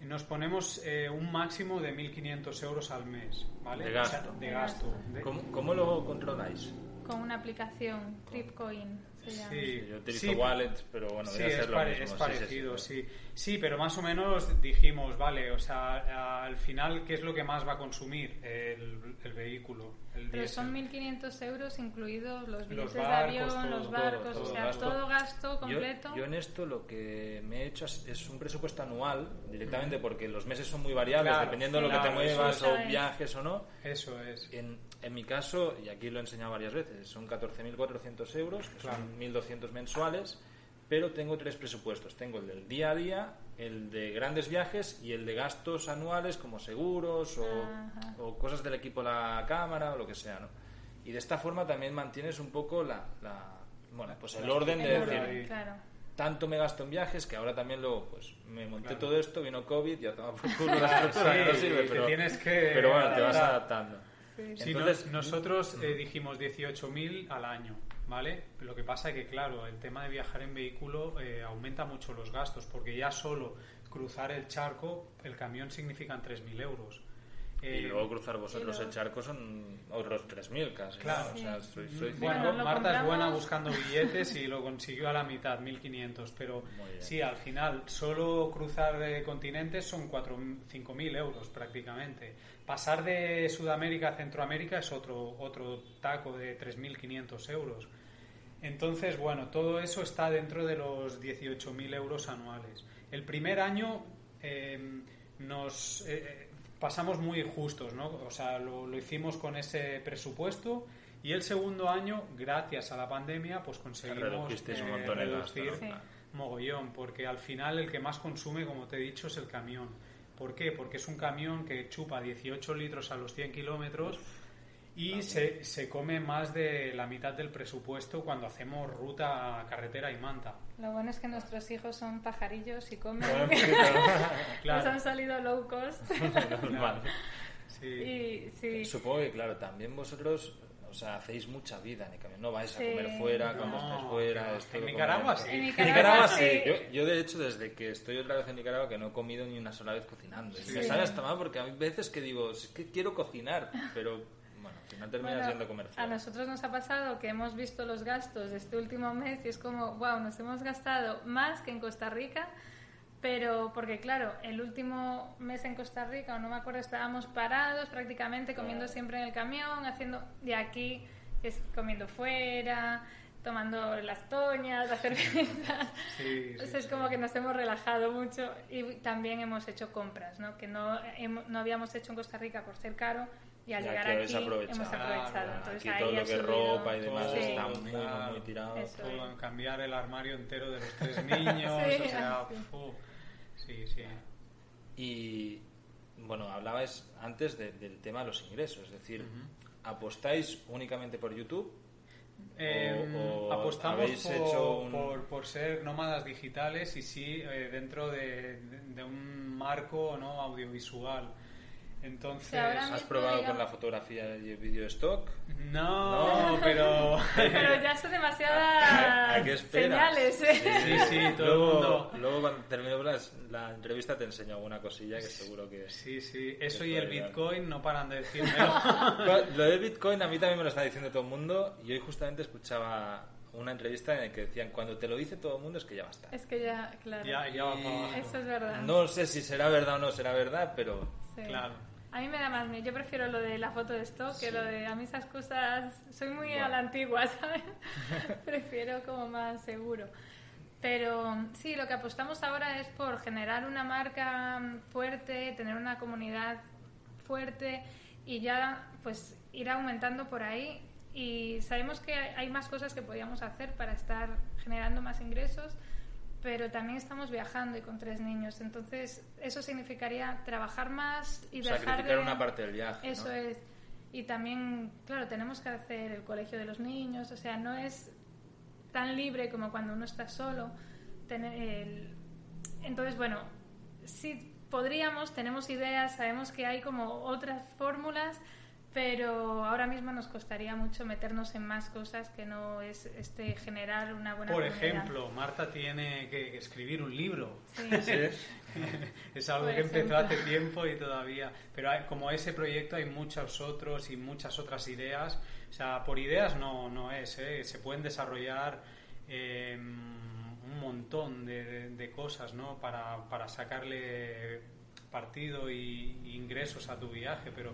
nos ponemos eh, un máximo de 1.500 euros al mes, ¿vale? De O sea, gasto. de gasto. De- ¿Cómo, cómo lo controláis? Con una aplicación, Tripcoin. Sí, Yo utilizo sí, Wallet, pero bueno, sí, es, ser lo pare- mismo. es Sí, sí, parecido, sí. sí, sí. pero más o menos dijimos, vale, o sea, al final, ¿qué es lo que más va a consumir el, el vehículo? El Pero diésel? son 1.500 euros incluidos los billetes de barcos, avión, todo, los todo, barcos, todo o sea, gasto. todo gasto Yo- completo. Yo, en esto lo que me he hecho es, es un presupuesto anual, directamente porque los meses son muy variables, Claro, dependiendo de lo claro, que te muevas es. o es. viajes o no. Eso es. En, en mi caso, y aquí lo he enseñado varias veces, son 14.400 euros, que Claro. son 1.200 mensuales, pero tengo tres presupuestos. Tengo el del día a día, el de grandes viajes y el de gastos anuales como seguros o, o cosas del equipo, la cámara o lo que sea, ¿no? Y de esta forma también mantienes un poco la, la- bueno, pues el orden de decir. Claro. tanto me gasto en viajes que ahora también luego pues me monté todo esto, vino COVID, ya estaba por culo la Claro, estructura, sí, no sirve, pero, tienes que pero bueno, te vas adaptando. Sí, Entonces, no- nosotros eh, dijimos 18.000 al año, ¿vale? Lo que pasa es que, claro, el tema de viajar en vehículo eh, aumenta mucho los gastos, porque ya solo cruzar el charco, el camión significan 3.000 euros. y Eh, luego cruzar vosotros el charco son otros 3.000 casi. ¿no? Claro. O sea, soy, soy Bueno, Marta es buena buscando billetes y lo consiguió a la mitad, 1.500. Pero sí, al final, solo cruzar eh, continentes son 4 5.000 euros prácticamente. Pasar de Sudamérica a Centroamérica es otro, otro taco de 3.500 euros. Entonces, bueno, todo eso está dentro de los 18.000 euros anuales. El primer año eh, nos eh, pasamos muy justos, ¿no? O sea, lo, lo hicimos con ese presupuesto y el segundo año, gracias a la pandemia, pues conseguimos un eh, montón gasto, reducir ¿no? Sí. mogollón, porque al final el que más consume, como te he dicho, es el camión. ¿Por qué? Porque es un camión que chupa 18 litros a los 100 kilómetros y se, se come más de la mitad del presupuesto cuando hacemos ruta carretera y manta. Lo bueno es que nuestros hijos son pajarillos y comen. Poquito, Nos han salido low cost. normal. Sí. y sí. Supongo que, claro, también vosotros o sea, hacéis mucha vida en el camión. No vais Sí. a comer fuera cuando No, estáis fuera. es todo En Nicaragua sí. En En Nicaragua Nicaragua sí. sí. Yo, yo, de hecho, desde que estoy otra vez en Nicaragua, que no he comido ni una sola vez cocinando. Y me Sí. sabe hasta mal porque hay veces que digo, es que quiero cocinar, pero bueno, al final terminas Bueno, yendo a comer a nosotros nos ha pasado que hemos visto los gastos de este último mes y es como, wow, nos hemos gastado más que en Costa Rica, pero porque claro, el último mes en Costa Rica, o no me acuerdo, estábamos parados prácticamente comiendo siempre en el camión, haciendo de aquí, es comiendo fuera, tomando las toñas, las cervezas. Sí, sí, es sí. como que nos hemos relajado mucho y también hemos hecho compras, ¿no? Que no, no habíamos hecho en Costa Rica por ser caro y al llegar aquí aprovechado. hemos aprovechado. Claro, Entonces Aquí ahí todo lo que ropa y demás Todo, está muy, claro. muy tirado. Eso. Todo en cambiar el armario entero de los tres niños, Sí, o sea, sí. fu. sí, sí. Y bueno, hablabais antes de- del tema de los ingresos, es decir, ¿apostáis únicamente por YouTube? Eh, o apostamos por, hecho un- por, por ser nómadas digitales y sí eh, dentro de, de- de un marco no audiovisual. Entonces, ¿Has probado con digamos- la fotografía y el vídeo stock? no, pero Pero ya son ¿A, demasiadas a qué esperas? señales. ¿eh? Sí, sí, todo el luego, mundo. luego cuando termine la, la entrevista te enseño alguna cosilla que seguro que... sí, sí, eso y el. Bitcoin no paran de decírmelo. Lo del Bitcoin a mí también me lo está diciendo todo el mundo y hoy justamente escuchaba una entrevista en la que decían cuando te lo dice todo el mundo es que ya va a estar. Es que ya, claro. ya, ya va para abajo. Eso es verdad. No sé si será verdad o no será verdad, pero Sí. Claro. A mí me da más miedo. Yo prefiero lo de la foto de stock que lo de. A mí esas cosas. Soy muy Bueno. a la antigua, ¿sabes? prefiero como más seguro. Pero sí, lo que apostamos ahora es por generar una marca fuerte, tener una comunidad fuerte y ya pues ir aumentando por ahí. Y sabemos que hay más cosas que podíamos hacer para estar generando más ingresos, pero también estamos viajando y con tres niños. Entonces, eso significaría trabajar más y dejar sacrificar de... una parte del viaje. ¿no? Eso es. Y también, claro, tenemos que hacer el colegio de los niños, o sea, no es tan libre como cuando uno está solo. Entonces, bueno, sí podríamos, tenemos ideas, sabemos que hay como otras fórmulas, pero ahora mismo nos costaría mucho meternos en más cosas que no es este generar una buena Por comunidad. ejemplo, Marta tiene que escribir un libro. Sí. es algo Por que empezó ejemplo. hace tiempo y todavía. Pero hay- como ese proyecto hay muchos otros y muchas otras ideas. O sea, por ideas no, no es. ¿eh? Se pueden desarrollar eh, un montón de, de cosas ¿no? para, para sacarle partido y, y ingresos a tu viaje. Pero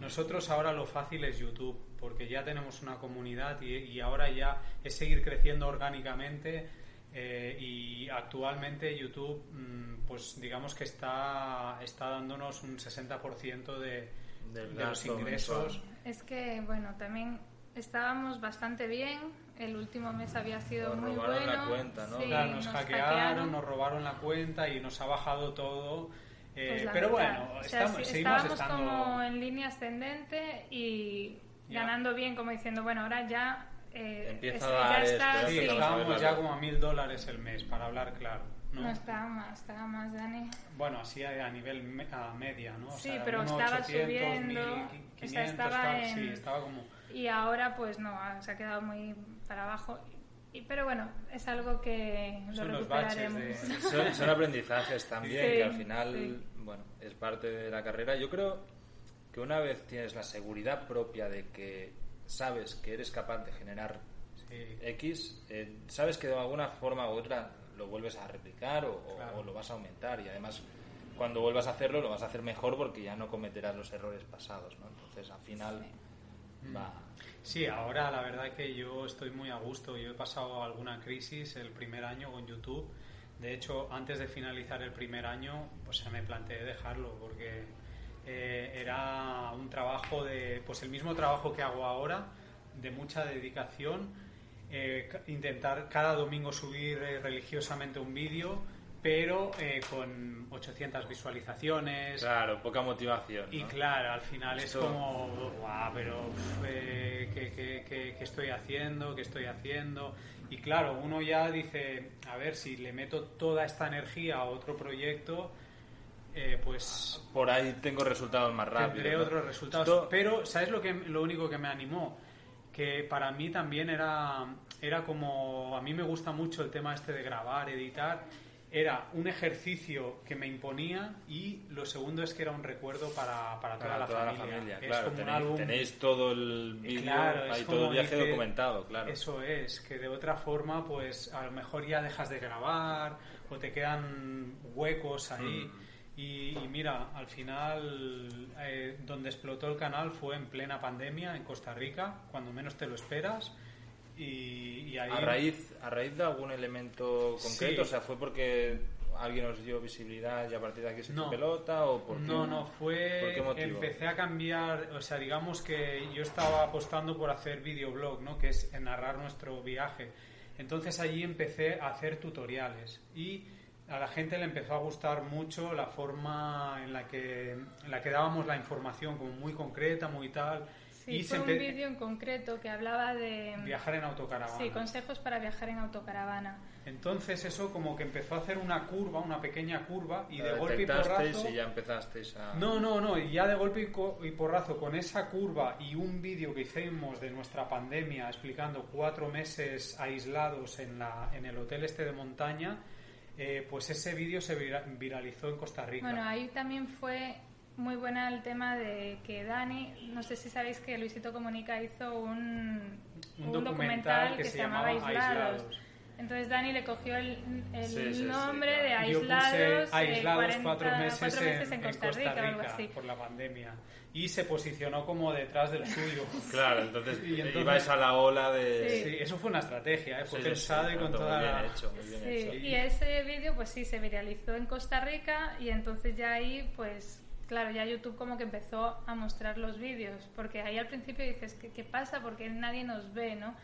nosotros ahora lo fácil es YouTube, porque ya tenemos una comunidad y, y ahora ya es seguir creciendo orgánicamente. eh, y actualmente YouTube, mm, pues digamos que está, está dándonos un 60% de, de los ingresos. mensual. Es que, bueno, también estábamos bastante bien. El último mes había sido Os muy robaron bueno. la cuenta, ¿no? Sí, Claro, nos, hackearon, hackearon. nos robaron la cuenta y nos ha bajado todo. Eh, Pues la pero bueno, o sea, estamos, estábamos estando... como en línea ascendente y Ya. ganando bien, como diciendo, bueno, ahora ya eh, Empieza es- a dar ya esto, está, esto, Sí, sí. estábamos ya como a mil dólares el mes, para hablar claro. ¿no? No, estaba más, estaba más, Dani. Bueno, así a a nivel me- a media, ¿no? O Sí, sea, pero estaba 800, subiendo, 1500, o sea, estaba tal, en- Sí, estaba como... Y ahora pues no, se ha quedado muy para abajo. Y, pero bueno, es algo que lo Son los baches de... Son, son aprendizajes también, Sí, que al final, sí. bueno, es parte de la carrera. Yo creo que una vez tienes la seguridad propia de que sabes que eres capaz de generar Sí. X, eh, sabes que de alguna forma u otra lo vuelves a replicar o, o- Claro. o lo vas a aumentar y además cuando vuelvas a hacerlo lo vas a hacer mejor porque ya no cometerás los errores pasados, ¿no? Entonces al final Sí, ahora la verdad que yo estoy muy a gusto. Yo he pasado alguna crisis el primer año con YouTube. De hecho, antes de finalizar el primer año, pues ya me planteé dejarlo porque eh, era un trabajo de, pues el mismo trabajo que hago ahora, de mucha dedicación. eh, intentar cada domingo subir eh, religiosamente un vídeo, pero eh, con 800 visualizaciones. Claro, poca motivación. Y ¿no? claro, al final Esto- es como, guau, pero eh, ¿qué, qué- qué- qué estoy haciendo? ¿Qué estoy haciendo? Y claro, uno ya dice, a ver, si le meto toda esta energía a otro proyecto, eh, pues Por ahí tengo resultados más rápidos. tendré ¿no? otros resultados. Esto- Pero, ¿sabes lo, que, lo único que me animó? Que para mí también era, era como, a mí me gusta mucho el tema este de grabar, editar, era un ejercicio que me imponía y lo segundo es que era un recuerdo para, para toda, Para la, toda familia. la familia, Es claro. como un tenéis, álbum- tenéis todo el vídeo, Claro, hay todo el viaje dice- documentado, claro. Eso es, que de otra forma, pues a lo mejor ya dejas de grabar o te quedan huecos ahí. Mm. Y, y mira, al final, eh, donde explotó el canal fue en plena pandemia en Costa Rica, cuando menos te lo esperas. Y, y ahí. A raíz, a raíz de algún elemento concreto, Sí. o sea, fue porque alguien os dio visibilidad y a partir de aquí se hizo No. pelota o por qué? No, no, ¿Por fue. qué motivo? Empecé a cambiar, o sea, digamos que yo estaba apostando por hacer videoblog, ¿no? Que es narrar nuestro viaje. Entonces allí empecé a hacer tutoriales y a la gente le empezó a gustar mucho la forma en la que, en la que dábamos la información, como muy concreta, muy tal. Sí, y fue un empe- vídeo en concreto que hablaba de viajar en autocaravana. sí, consejos para viajar en autocaravana. Entonces eso como que empezó a hacer una curva, una pequeña curva y de Lo golpe y porrazo... y ya empezasteis a... No, no, no, y ya de golpe y porrazo con esa curva y un vídeo que hicimos de nuestra pandemia explicando cuatro meses aislados en, la, en el hotel este de montaña, eh, pues ese vídeo se vira- viralizó en Costa Rica. Bueno, ahí también fue muy buena el tema de que Dani, no sé si sabéis que Luisito Comunica hizo un, Un documental que que, se se llamaba Aislados. Aislados. Entonces Dani le cogió el, el Sí, sí, sí, nombre claro. de puse Aislados, eh, aislados 40 cuatro meses, cuatro meses en, en Costa Rica, o algo así. por la pandemia y se posicionó como detrás del suyo. Claro, entonces, Y entonces- ibais a la ola de... Sí. Sí, eso fue una estrategia, ¿eh? fue pensado sí, y con todo toda muy bien hecho, muy bien Sí, hecho. y ese vídeo pues sí se viralizó en Costa Rica y entonces ya ahí pues claro, ya YouTube como que empezó a mostrar los vídeos, porque ahí al principio dices, ¿qué, qué pasa? Porque nadie nos ve, ¿no?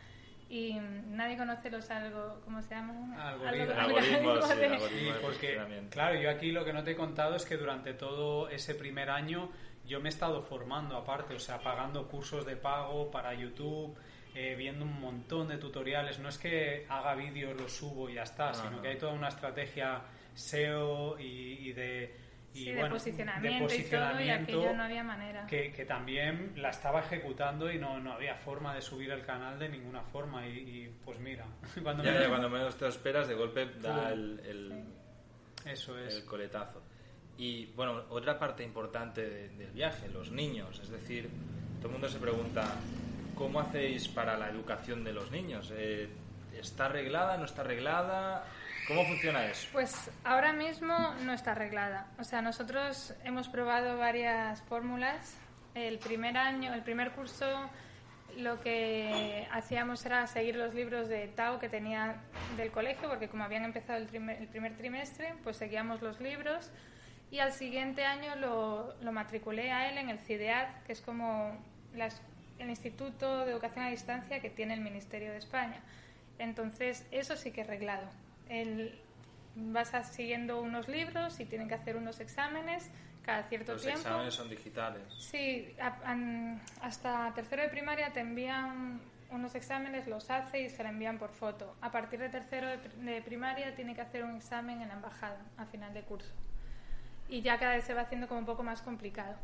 Y nadie conoce los algo, ¿cómo se llaman? Algoritmos. Algo- Algoritmos, sí, algoritmos. Sí, porque, claro, yo aquí lo que no te he contado es que durante todo ese primer año yo me he estado formando aparte, o sea, pagando cursos de pago para YouTube, eh, viendo un montón de tutoriales. No es que haga vídeos, los subo y ya está, No, sino no. que hay toda una estrategia SEO y, y de, y, sí, bueno, de posicionamiento, y todo, y aquello no había manera. que, que también la estaba ejecutando y no, no había forma de subir el canal de ninguna forma. Y, y, pues mira, cuando Ya, me- ya, cuando menos te lo esperas, de golpe da Pum. el, el- Eso es. el coletazo. Y bueno, otra parte importante de- del viaje, los niños. Es decir, todo el mundo se pregunta, ¿cómo hacéis para la educación de los niños? Eh, ¿Está arreglada? ¿No está arreglada? ¿Cómo funciona eso? Pues ahora mismo no está arreglada. O sea, nosotros hemos probado varias fórmulas. El primer año, el primer curso, lo que hacíamos era seguir los libros de Tao que tenía del colegio, porque como habían empezado el, trimer- el primer trimestre, pues seguíamos los libros. Y al siguiente año lo, matriculé a él en el CIDEAD, que es como las- el Instituto de Educación a Distancia que tiene el Ministerio de España. Entonces, eso sí que es reglado. El, vas a- siguiendo unos libros y tienen que hacer unos exámenes cada cierto Los tiempo. exámenes son digitales. Sí, a- an- hasta tercero de primaria te envían unos exámenes, los hace y se la envían por foto. A partir de tercero de primaria tiene que hacer un examen en la embajada a final de curso. Y ya cada vez se va haciendo como un poco más complicado.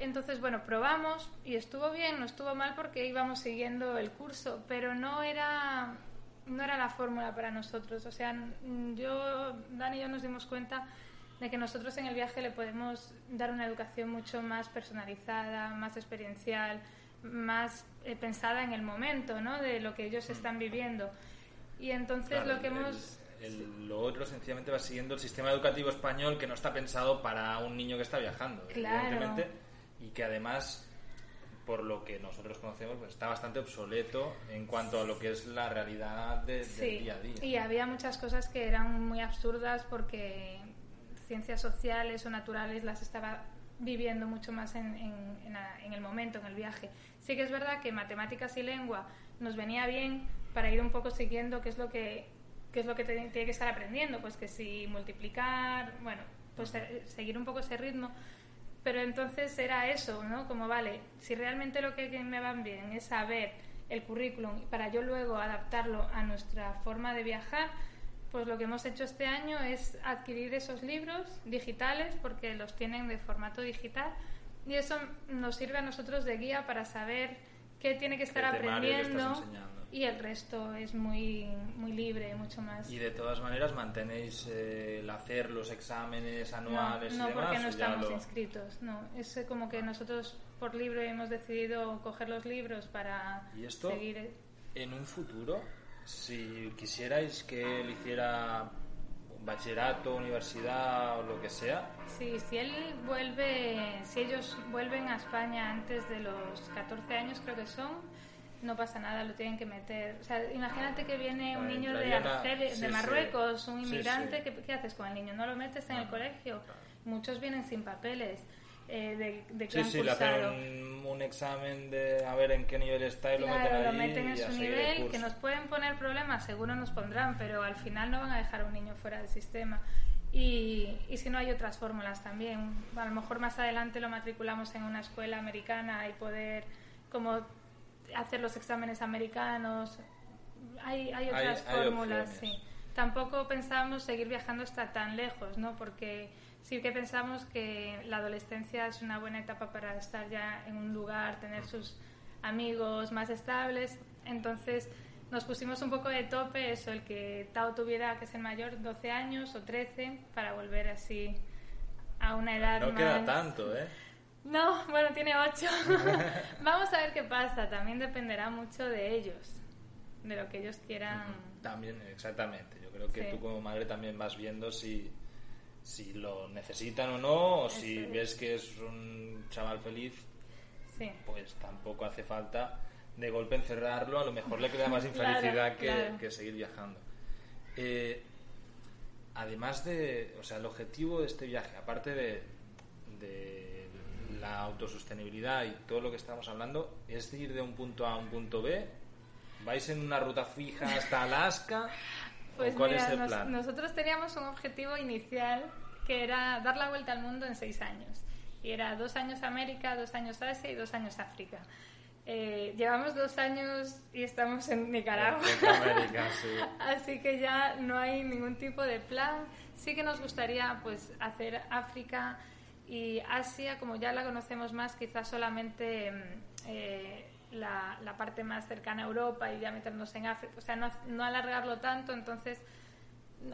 Entonces, bueno, probamos y estuvo bien, no estuvo mal porque íbamos siguiendo el curso, pero no era, no era la fórmula para nosotros. O sea, yo, Dani y yo nos dimos cuenta de que nosotros en el viaje le podemos dar una educación mucho más personalizada, más experiencial, más eh, pensada en el momento, ¿no? De lo que ellos están viviendo. Y entonces lo que hemos... lo otro sencillamente va siguiendo el sistema educativo español que no está pensado para un niño que está viajando, evidentemente, y que además por lo que nosotros conocemos, pues está bastante obsoleto en cuanto a lo que es la realidad del día a día. Y había muchas cosas que eran muy absurdas porque ciencias sociales o naturales las estaba viviendo mucho más en, en, el momento, en el viaje. Sí que es verdad que matemáticas y lengua nos venía bien para ir un poco siguiendo qué es lo que, qué es lo que tiene que estar aprendiendo, pues que si multiplicar, bueno, pues seguir un poco ese ritmo. Pero entonces era eso, ¿no? Como, vale, si realmente lo que me van bien es saber el currículum para yo luego adaptarlo a nuestra forma de viajar, pues lo que hemos hecho este año es adquirir esos libros digitales porque los tienen de formato digital y eso nos sirve a nosotros de guía para saber qué tiene que estar aprendiendo y el resto es muy muy libre mucho más. Y de todas maneras mantenéis eh, el hacer los exámenes anuales no, no porque no estamos inscritos no. Es como que nosotros por libro hemos decidido coger los libros para ¿Y esto, seguir en un futuro si quisierais que él hiciera bachillerato, universidad o lo que sea. Sí, si él vuelve, si ellos vuelven a España antes de los 14 años, creo que son, no pasa nada, lo tienen que meter. O sea, imagínate que viene un niño de, de Marruecos, un inmigrante, ¿qué, haces con el niño? ¿No lo metes en el colegio? Muchos vienen sin papeles. Eh, de, de que sí, sí, le hacen un, examen de a ver en qué nivel está y lo meten ahí. lo meten en su nivel, que nos pueden poner problemas, seguro nos pondrán, pero al final no van a dejar a un niño fuera del sistema. Y, y si no hay otras fórmulas también, a lo mejor más adelante lo matriculamos en una escuela americana y poder como hacer los exámenes americanos. Hay, hay otras fórmulas, sí. Tampoco pensábamos seguir viajando hasta tan lejos, ¿no? Porque sí que pensamos que la adolescencia es una buena etapa para estar ya en un lugar, tener sus amigos más estables. Entonces nos pusimos un poco de tope eso, el que Tao tuviera, que es el mayor, 12 años o 13, para volver así a una edad no queda tanto, ¿eh? No, bueno, tiene 8. Vamos a ver qué pasa, también dependerá mucho de ellos, de lo que ellos quieran. También, exactamente. Yo creo que tú como madre también vas viendo si si lo necesitan o no, o si ves que es un chaval feliz, pues tampoco hace falta de golpe encerrarlo, a lo mejor le crea más infelicidad que, seguir viajando. Eh, además de, o sea, el objetivo de este viaje, aparte de, de la autosostenibilidad y todo lo que estamos hablando, es ir de un punto A a un punto B. ¿Vais en una ruta fija hasta Alaska? Pues ¿Cuál es el plan? nosotros teníamos un objetivo inicial que era dar la vuelta al mundo en seis años. Y era dos años América, dos años Asia y dos años África. Eh, llevamos dos años y estamos en Nicaragua. Así que ya no hay ningún tipo de plan. Sí que nos gustaría pues hacer África y Asia, como ya la conocemos más, quizás solamente mm, eh, la, la, parte más cercana a Europa y ya meternos en África, o sea, no, no alargarlo tanto, entonces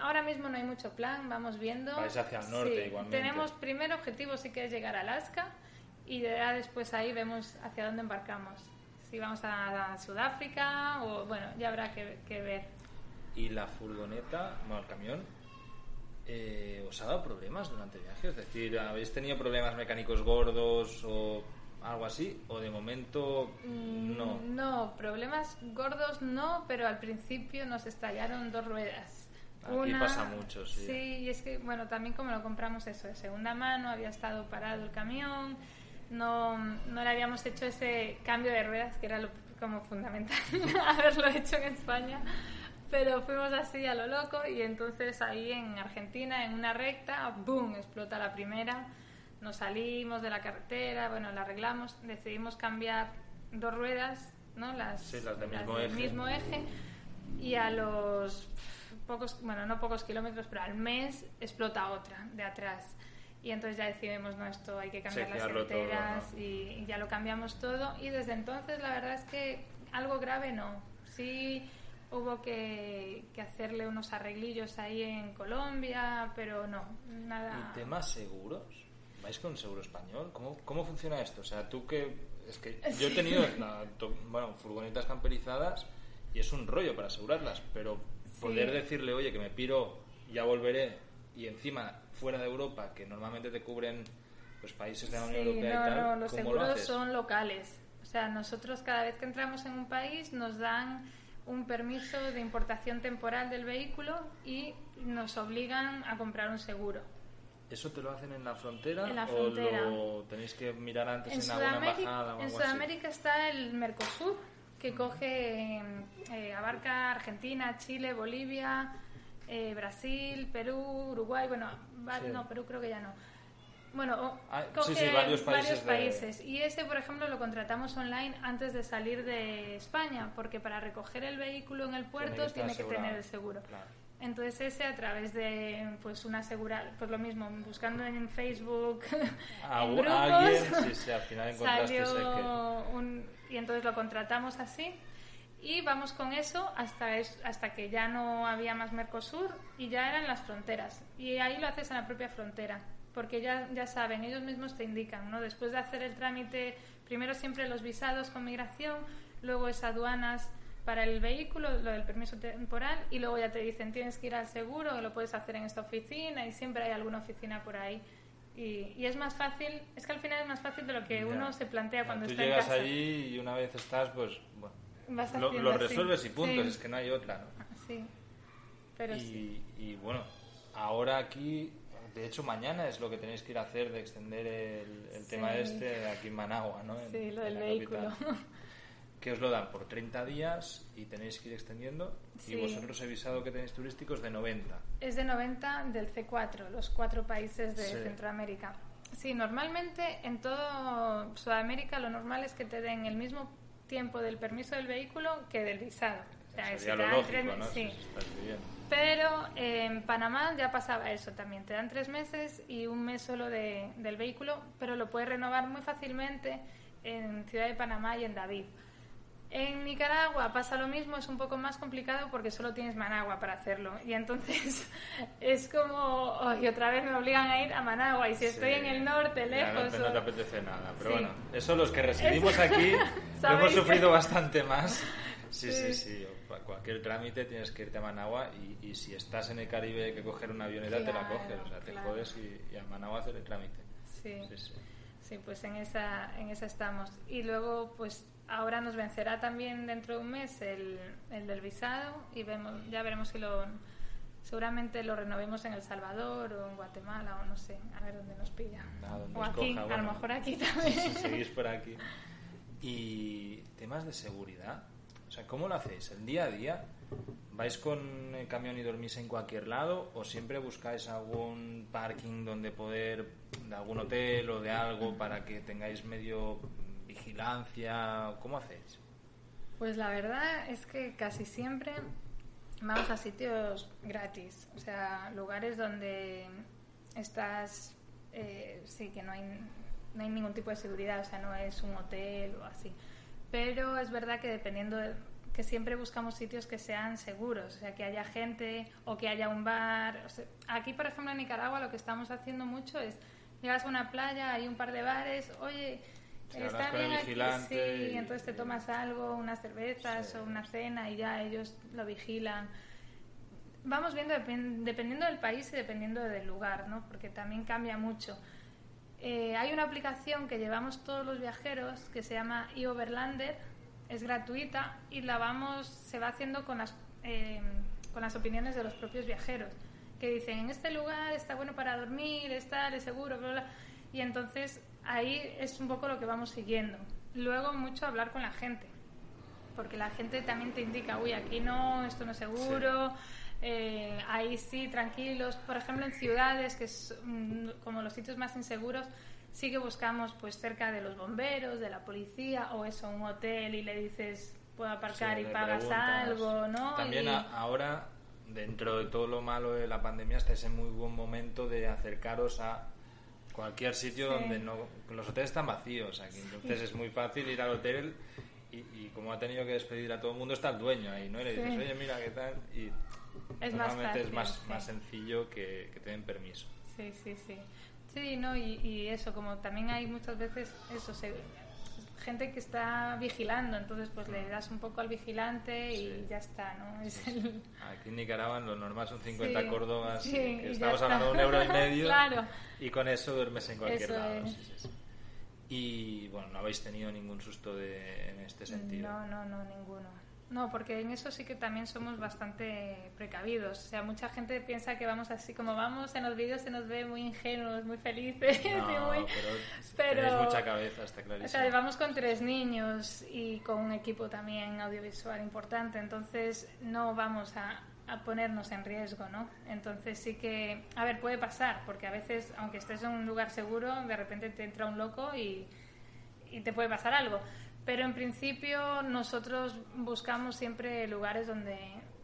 ahora mismo no hay mucho plan, vamos viendo. Vais hacia el norte igualmente. Tenemos primer objetivo sí que es llegar a Alaska y ya después ahí vemos hacia dónde embarcamos. Si vamos a, Sudáfrica o bueno, ya habrá que, ver. ¿Y la furgoneta, bueno, el camión, eh, os ha dado problemas durante el viaje? Es decir, ¿habéis tenido problemas mecánicos gordos o algo así? ¿O de momento mm, no? No, problemas gordos no, pero al principio nos estallaron dos ruedas. Aquí pasa mucho, sí. Sí, y es que, bueno, también como lo compramos eso de segunda mano, había estado parado el camión, no, no le habíamos hecho ese cambio de ruedas, que era lo, como fundamental haberlo hecho en España, pero fuimos así a lo loco y entonces ahí en Argentina, en una recta, ¡boom!, explota la primera nos salimos de la carretera, bueno, la arreglamos, decidimos cambiar dos ruedas ¿no? Las, Sí, las del mismo del eje. mismo eje. Y a los pocos, bueno, no pocos kilómetros, pero al mes explota otra de atrás. Y entonces ya decidimos, no, esto hay que cambiar las girarlo todo, ¿no? y, y ya lo cambiamos todo. Y desde entonces la verdad es que algo grave no. Sí hubo que, que hacerle unos arreglillos ahí en Colombia, pero no, nada. ¿Y temas seguros? ¿Vais con seguro español? ¿Cómo, cómo funciona esto? O sea, tú que... Es que yo he tenido la- to- bueno, furgonetas camperizadas y es un rollo para asegurarlas, pero poder decirle, oye, que me piro, ya volveré, y encima fuera de Europa, que normalmente te cubren pues países de la Unión Sí, Europea no, y tal, no, los ¿cómo lo seguros haces? son locales. O sea, nosotros cada vez que entramos en un país nos dan un permiso de importación temporal del vehículo y nos obligan a comprar un seguro. ¿Eso te lo hacen en la frontera, En la o lo tenéis que mirar antes En en, alguna embajada o en algo así? Sudamérica está el Mercosur, que coge, eh, abarca Argentina, Chile, Bolivia, eh, Brasil, Perú, Uruguay, bueno, va- Sí. no, Perú creo que ya no. Bueno, o- Ah, coge sí, varios países de- países. Y ese, por ejemplo, lo contratamos online antes de salir de España, porque para recoger el vehículo en el puerto tiene que tener el seguro. Claro. Entonces ese a través de pues una asegura pues lo mismo buscando en Facebook A- en grupos a alguien, sí, sí, al final salió que- un y entonces lo contratamos así y vamos con eso hasta es- hasta que ya no había más Mercosur y ya eran las fronteras y ahí lo haces en la propia frontera porque ya ya saben ellos mismos te indican no después de hacer el trámite primero siempre los visados con migración luego es aduanas para el vehículo, lo del permiso temporal, y luego ya te dicen tienes que ir al seguro, lo puedes hacer en esta oficina, y siempre hay alguna oficina por ahí. Y, y es más fácil, es que al final es más fácil de lo que Ya. uno se plantea Ya, cuando tú está llegas en casa. allí y una vez estás, pues, bueno, Vas lo, lo así. resuelves y punto, Sí. es que no hay otra, ¿no? Sí, pero y, sí. y, bueno, ahora aquí, de hecho mañana es lo que tenéis que ir a hacer de extender el, el tema este aquí en Managua, ¿no? En- Sí, lo del vehículo. capital. Que os lo dan por 30 días y tenéis que ir extendiendo. Sí. Y vosotros he visado que tenéis turísticos de 90. Es de 90 del C4, los cuatro países de Sí. Centroamérica. Sí, normalmente en todo Sudamérica lo normal es que te den el mismo tiempo del permiso del vehículo que del visado. O sea, si Sería lo lógico, tres- ¿no? sí. Si. Pero en Panamá ya pasaba eso también. Te dan tres meses y un mes solo de- del vehículo, pero lo puedes renovar muy fácilmente en Ciudad de Panamá y en David. En Nicaragua pasa lo mismo, es un poco más complicado porque solo tienes Managua para hacerlo. Y entonces es como, "Ay, otra vez me obligan a ir a Managua. Y si estoy Sí. en el norte, no lejos. no o- te apetece nada, pero Sí. bueno, eso los que residimos aquí lo hemos sufrido bastante más. Sí, sí, Sí. cualquier trámite tienes que irte a Managua y, y si estás en el Caribe hay que coger una avioneta te la coges, o sea, te claro. jodes y, y a Managua hacer el trámite. Sí. Sí, sí. Sí, pues en esa, en esa estamos. Y luego, pues ahora nos vencerá también dentro de un mes el, el del visado y vemos, ya veremos si lo, seguramente lo renovemos en El Salvador o en Guatemala o no sé, a ver dónde nos pilla. Donde o aquí, coja, a lo mejor aquí Si también. seguís por aquí. Y temas de seguridad. Sea, ¿cómo lo hacéis? ¿El día a día? ¿Vais con el camión y dormís en cualquier lado? ¿O siempre buscáis algún parking donde poder, de algún hotel o de algo, para que tengáis medio vigilancia? ¿Cómo hacéis? Pues la verdad es que casi siempre vamos a sitios gratis, o sea, lugares donde estás, eh, sí, que no hay ningún tipo de seguridad, o sea, no es un hotel o así. Pero es verdad que dependiendo de, que siempre buscamos sitios que sean seguros, o sea, que haya gente o que haya un bar. o sea, aquí, por ejemplo, en Nicaragua lo que estamos haciendo mucho es, llegas a una playa, hay un par de bares, oye, está bien aquí, sí, y- entonces te tomas algo, unas cervezas Sí. o una cena y ya ellos lo vigilan. Vamos viendo depen- dependiendo del país y dependiendo del lugar, ¿no? Porque también cambia mucho. Eh, hay una aplicación que llevamos todos los viajeros que se llama iOverlander, es gratuita y la vamos, se va haciendo con las, eh, con las opiniones de los propios viajeros, que dicen, en este lugar está bueno para dormir, está es seguro, bla, bla. Y entonces ahí es un poco lo que vamos siguiendo. Luego mucho hablar con la gente, porque la gente también te indica, uy, aquí no, esto no es seguro, eh, ahí sí, tranquilos. Por ejemplo, en ciudades, que es mm, como los sitios más inseguros, sí que buscamos pues cerca de los bomberos, de la policía o eso, un hotel y le dices puedo aparcar Sí, y pagas algo, ¿no? También Y- a- ahora, dentro de todo lo malo de la pandemia, estáis en muy buen momento de acercaros a cualquier sitio Sí. donde no... Los hoteles están vacíos aquí, entonces es muy fácil ir al hotel y, y como ha tenido que despedir a todo el mundo, está el dueño ahí, ¿no? Y le dices, oye, mira, ¿qué tal? Y Es más normalmente es más, sí. más sencillo que, que te den permiso. Sí, sí, sí. Sí, no, y, y eso, como también hay muchas veces eso, se- gente que está vigilando, entonces pues le das un poco al vigilante y ya está, ¿no? Es el... Aquí en Nicaragua lo normal son 50 Sí, córdobas, sí, que estamos hablando de un euro y medio Claro. y con eso duermes en cualquier Eso lado. es. Y bueno, no habéis tenido ningún susto de, en este sentido. No, no, no, ninguno. No, porque en eso sí que también somos bastante precavidos. O sea, mucha gente piensa que vamos así como vamos, en los vídeos se nos ve muy ingenuos, muy felices. y muy- pero, pero- mucha cabeza, está O clarísimo. sea, vamos con tres niños y con un equipo también audiovisual importante, entonces no vamos a, a ponernos en riesgo, ¿no? Entonces sí que, a ver, puede pasar, porque a veces, aunque estés en un lugar seguro, de repente te entra un loco y, y te puede pasar algo. Pero en principio nosotros buscamos siempre lugares donde,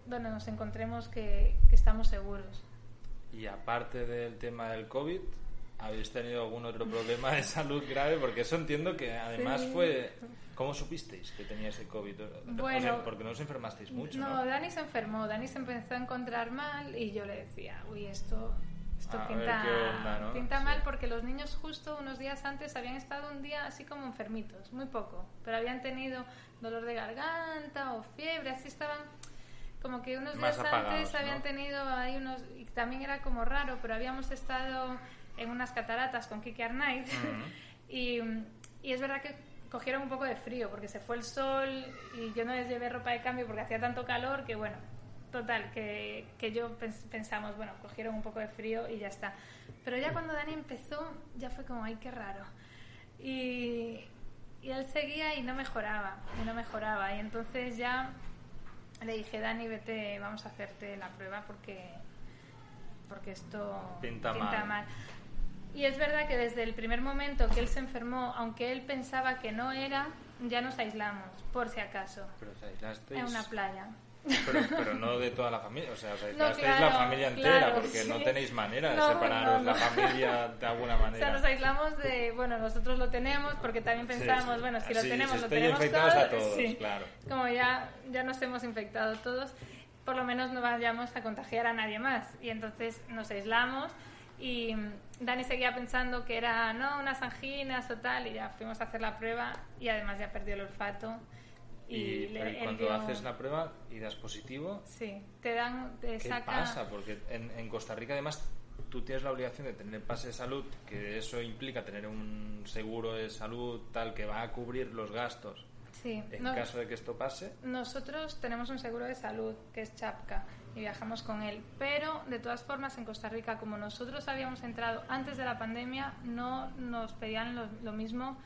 donde nos encontremos que, que estamos seguros. Y aparte del tema del COVID, ¿habéis tenido algún otro problema de salud grave? Porque eso entiendo que además Sí. fue... ¿Cómo supisteis que teníais el COVID? O sea, Bueno, porque no os enfermasteis mucho, no, ¿no? Dani se enfermó, Dani se empezó a encontrar mal y yo le decía, uy, esto, esto A ver pinta, qué onda, ¿no? pinta Sí. mal porque los niños justo unos días antes habían estado un día así como enfermitos, muy poco, pero habían tenido dolor de garganta o fiebre, así estaban como que unos Más días apagados, antes habían ¿no? tenido ahí unos, y también era como raro, pero habíamos estado en unas cataratas con Kiki Arnaiz Ujú. y, y es verdad que cogieron un poco de frío porque se fue el sol y yo no les llevé ropa de cambio porque hacía tanto calor que bueno, total, que, que yo pens- pensamos, bueno, cogieron un poco de frío y ya está. Pero ya cuando Dani empezó, ya fue como, ay, qué raro. Y, y él seguía y no mejoraba, y no mejoraba. Y entonces ya le dije, Dani, vete, vamos a hacerte la prueba porque, porque esto Pinta mal. Y es verdad que desde el primer momento que él se enfermó, aunque él pensaba que no era, ya nos aislamos, por si acaso, Pero os aislasteis... en una playa. Pero, pero no de toda la familia, o sea, os No, claro, la familia entera, claro, porque sí. no tenéis manera de No, separaros no, la familia de alguna O sea, manera. nos aislamos de, bueno, nosotros lo tenemos porque también pensamos, sí. bueno, si lo tenemos, lo tenemos todos. a todos, claro. Como ya, ya nos hemos infectado todos, por lo menos no vayamos a contagiar a nadie más. Y entonces nos aislamos y Dani seguía pensando que era, no, unas anginas o tal, y ya fuimos a hacer la prueba y además ya perdió el olfato. Y, le- cuando dio- haces la prueba y das positivo, Sí, te dan, te ¿qué saca... pasa? Porque en, en Costa Rica además tú tienes la obligación de tener pase de salud, que eso implica tener un seguro de salud tal que va a cubrir los gastos Sí, en no- caso de que esto pase. Nosotros tenemos un seguro de salud que es Chapka y viajamos con él, pero de todas formas en Costa Rica, como nosotros habíamos entrado antes de la pandemia, no nos pedían lo, lo mismo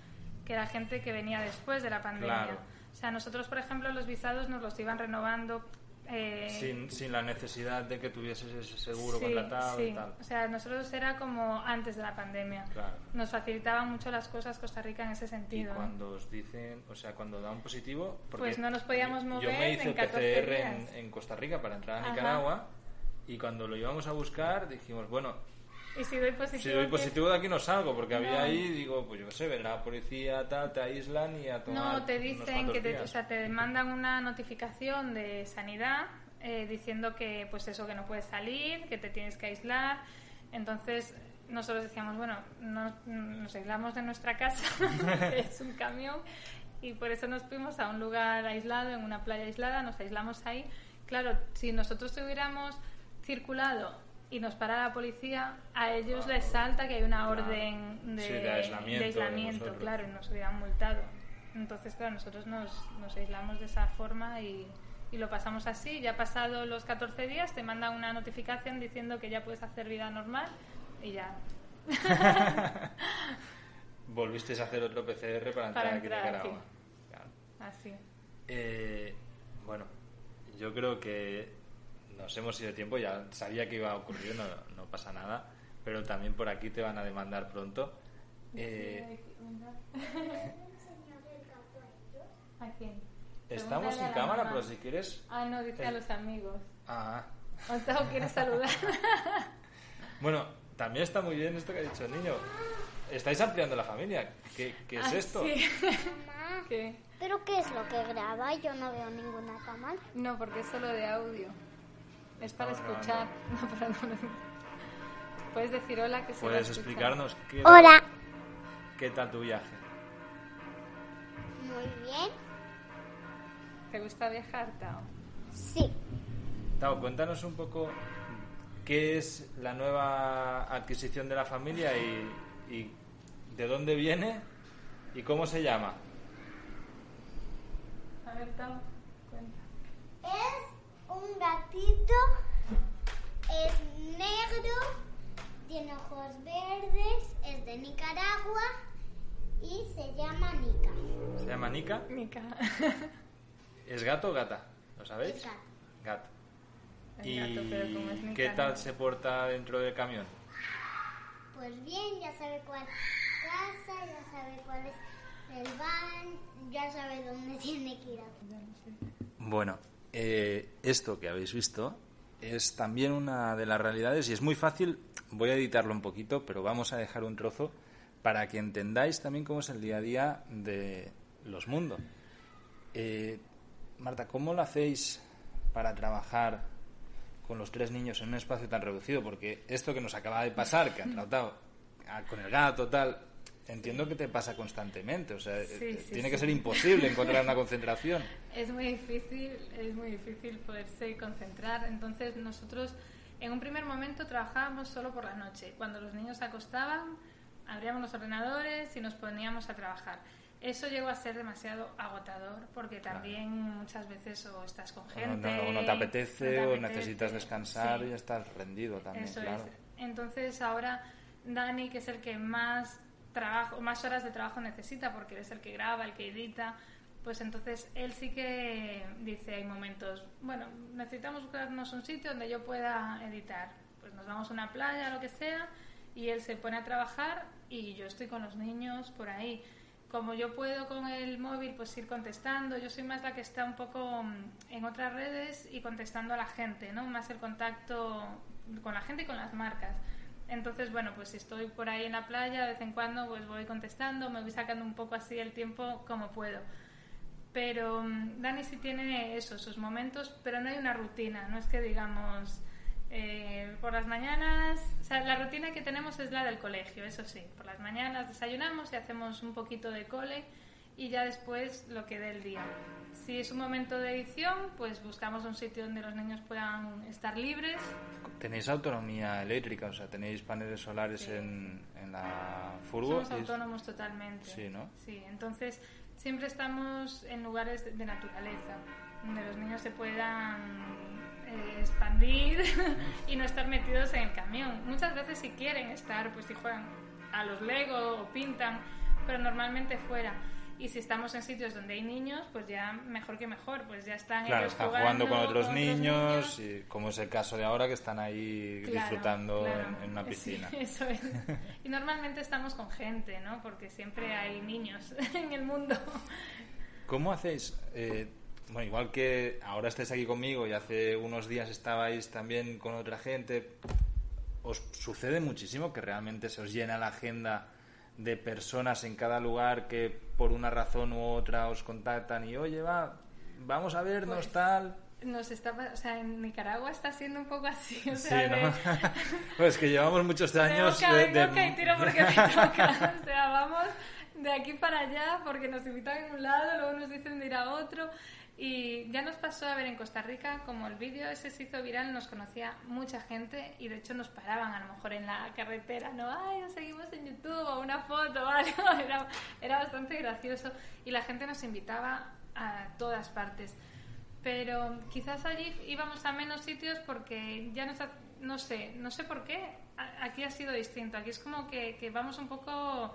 que la gente que venía después de la pandemia. Claro. O sea, nosotros, por ejemplo, los visados nos los iban renovando. eh, Sin, sin la necesidad de que tuvieses ese seguro sí, contratado sí. y tal. O sea, nosotros era como antes de la pandemia. Claro. Nos facilitaban mucho las cosas Costa Rica en ese Y sentido. cuando os dicen, o sea, cuando da un positivo, Pues no nos podíamos mover Yo me hice en el 14 PCR en, en Costa Rica para entrar a Ajá. Nicaragua y cuando lo íbamos a buscar dijimos, bueno, Y si doy positivo, si doy positivo de aquí no salgo, porque había ahí, digo, pues yo qué sé, vendrá la policía, tal, te aíslan y a tomar No, te dicen que te, o sea, te mandan una notificación de sanidad eh, diciendo que pues eso que no puedes salir, que te tienes que aislar. Entonces nosotros decíamos, bueno, no- nos aislamos de nuestra casa, que es un camión, y por eso nos fuimos a un lugar aislado, en una playa aislada, nos aislamos ahí. Claro, si nosotros hubiéramos circulado y nos para la policía, a ellos les salta que hay una Claro. orden de, Sí, de aislamiento de aislamiento, vosotros. claro, y nos hubieran multado. Entonces, claro, nosotros nos, nos aislamos de esa forma y, y lo pasamos así. Ya pasado los 14 días te mandan una notificación diciendo que ya puedes hacer vida normal y ya. Volvisteis a hacer otro PCR para entrar Para aquí entrar a Nicaragua. aquí. Claro. Así. Eh, bueno, yo creo que nos hemos ido de tiempo, ya sabía que iba a ocurrir, no, no pasa nada, pero también por aquí te van a demandar pronto. Eh, ¿A quién? estamos sin a cámara, mamá. pero si quieres... Ah, no, dice a Eh. los amigos. Ah, Octavo quiere saludar. bueno, también está muy bien esto que ha dicho el niño. Estáis ampliando la familia. ¿Qué, qué es Ah, esto? sí. Mamá, ¿Qué? ¿pero qué es lo que graba? Yo no veo ninguna cámara. No, porque es solo de audio. Es para escuchar. No, para no. Puedes decir hola que se ¿Puedes escuchar. explicarnos qué, Hola. qué tal tu viaje? Muy bien. ¿Te gusta viajar, Tao? Sí. Tao, cuéntanos un poco qué es la nueva adquisición de la familia y, y de dónde viene y cómo se llama. A ver, Tao, cuenta. Es un gatito. Es negro. Tiene ojos verdes. Es de Nicaragua. Y se llama Nika. ¿Se llama Nika? Mica. ¿Es gato o gata? ¿Lo sabéis? Es gato. Gato. Es ¿Y gato, pero como es Mica, qué no. tal se porta dentro del camión? Pues bien, ya sabe cuál casa, ya sabe cuál es el van, ya sabe dónde tiene que ir a Bueno, eh, esto que habéis visto es también una de las realidades y es muy fácil, voy a editarlo un poquito, pero vamos a dejar un trozo para que entendáis también cómo es el día a día de los mundos. Eh, Marta, ¿cómo lo hacéis para trabajar con los tres niños en un espacio tan reducido? Porque esto que nos acaba de pasar, que han tratado a- con el gato, tal, entiendo que te pasa constantemente. O sea, Sí, eh, sí, tiene que sí. ser imposible encontrar una concentración. Es muy difícil, es muy difícil poderse concentrar. Entonces nosotros en un primer momento trabajábamos solo por la noche. Cuando los niños se acostaban, abríamos los ordenadores y nos poníamos a trabajar. Eso llegó a ser demasiado agotador porque también muchas veces o estás con O no, gente, no- o no te apetece, no te o apetece. necesitas descansar Sí. y estás rendido también, Eso claro. es. Entonces ahora Dani, que es el que más trabajo, más horas de trabajo necesita, porque es el que graba, el que edita, pues entonces él sí que dice, hay momentos, bueno, necesitamos buscarnos un sitio donde yo pueda editar. Pues nos vamos a una playa, lo que sea, y él se pone a trabajar y yo estoy con los niños por ahí. Como yo puedo con el móvil pues ir contestando, yo soy más la que está un poco mm, en otras redes y contestando a la gente, ¿no? Más el contacto con la gente y con las marcas. Entonces, bueno, pues si estoy por ahí en la playa, de vez en cuando pues voy contestando, me voy sacando un poco así el tiempo como puedo. Pero mm, Dani sí tiene eso, sus momentos, pero no hay una rutina, no es que digamos eh, por las mañanas, o sea, la rutina que tenemos es la del colegio, eso sí, por las mañanas desayunamos y hacemos un poquito de cole y ya después lo que dé el día. Si es un momento de edición, pues buscamos un sitio donde los niños puedan estar libres. Tenéis autonomía eléctrica, o sea, tenéis paneles solares Sí. en, en la furgo. Somos y es- autónomos totalmente. Sí, ¿no? Sí, entonces siempre estamos en lugares de, de naturaleza, donde los niños se puedan eh, expandir y no estar metidos en el camión. Muchas veces si quieren estar, pues si juegan a los Lego o pintan, pero normalmente fuera. Y si estamos en sitios donde hay niños, pues ya mejor que mejor, pues ya están Claro, ellos están jugando con otros niños. niños, y como es el caso de ahora que están ahí Claro, disfrutando claro. en, en una Sí, piscina. eso es. Y normalmente estamos con gente, ¿no? Porque siempre hay niños en el mundo. ¿Cómo hacéis? eh, bueno, igual que ahora estáis aquí conmigo y hace unos días estabais también con otra gente, ¿os sucede muchísimo que realmente se os llena la agenda de personas en cada lugar que por una razón u otra os contactan y oye, va, vamos a vernos Pues, tal? Nos está, o sea, en Nicaragua está siendo un poco así, o Sí, sea, ¿no? de- pues que llevamos muchos años boca, de, de boca y tiro porque me toca. O sea, vamos de aquí para allá porque nos invitan en un lado, luego nos dicen de ir a otro. Y ya nos pasó a ver en Costa Rica, como el vídeo ese se hizo viral, nos conocía mucha gente y de hecho nos paraban a lo mejor en la carretera, ¿no? Ay, os seguimos en YouTube o una foto algo. Era, era bastante gracioso y la gente nos invitaba a todas partes. Pero quizás allí íbamos a menos sitios porque ya nos, no sé, no sé por qué. Aquí ha sido distinto. Aquí es como que, que vamos un poco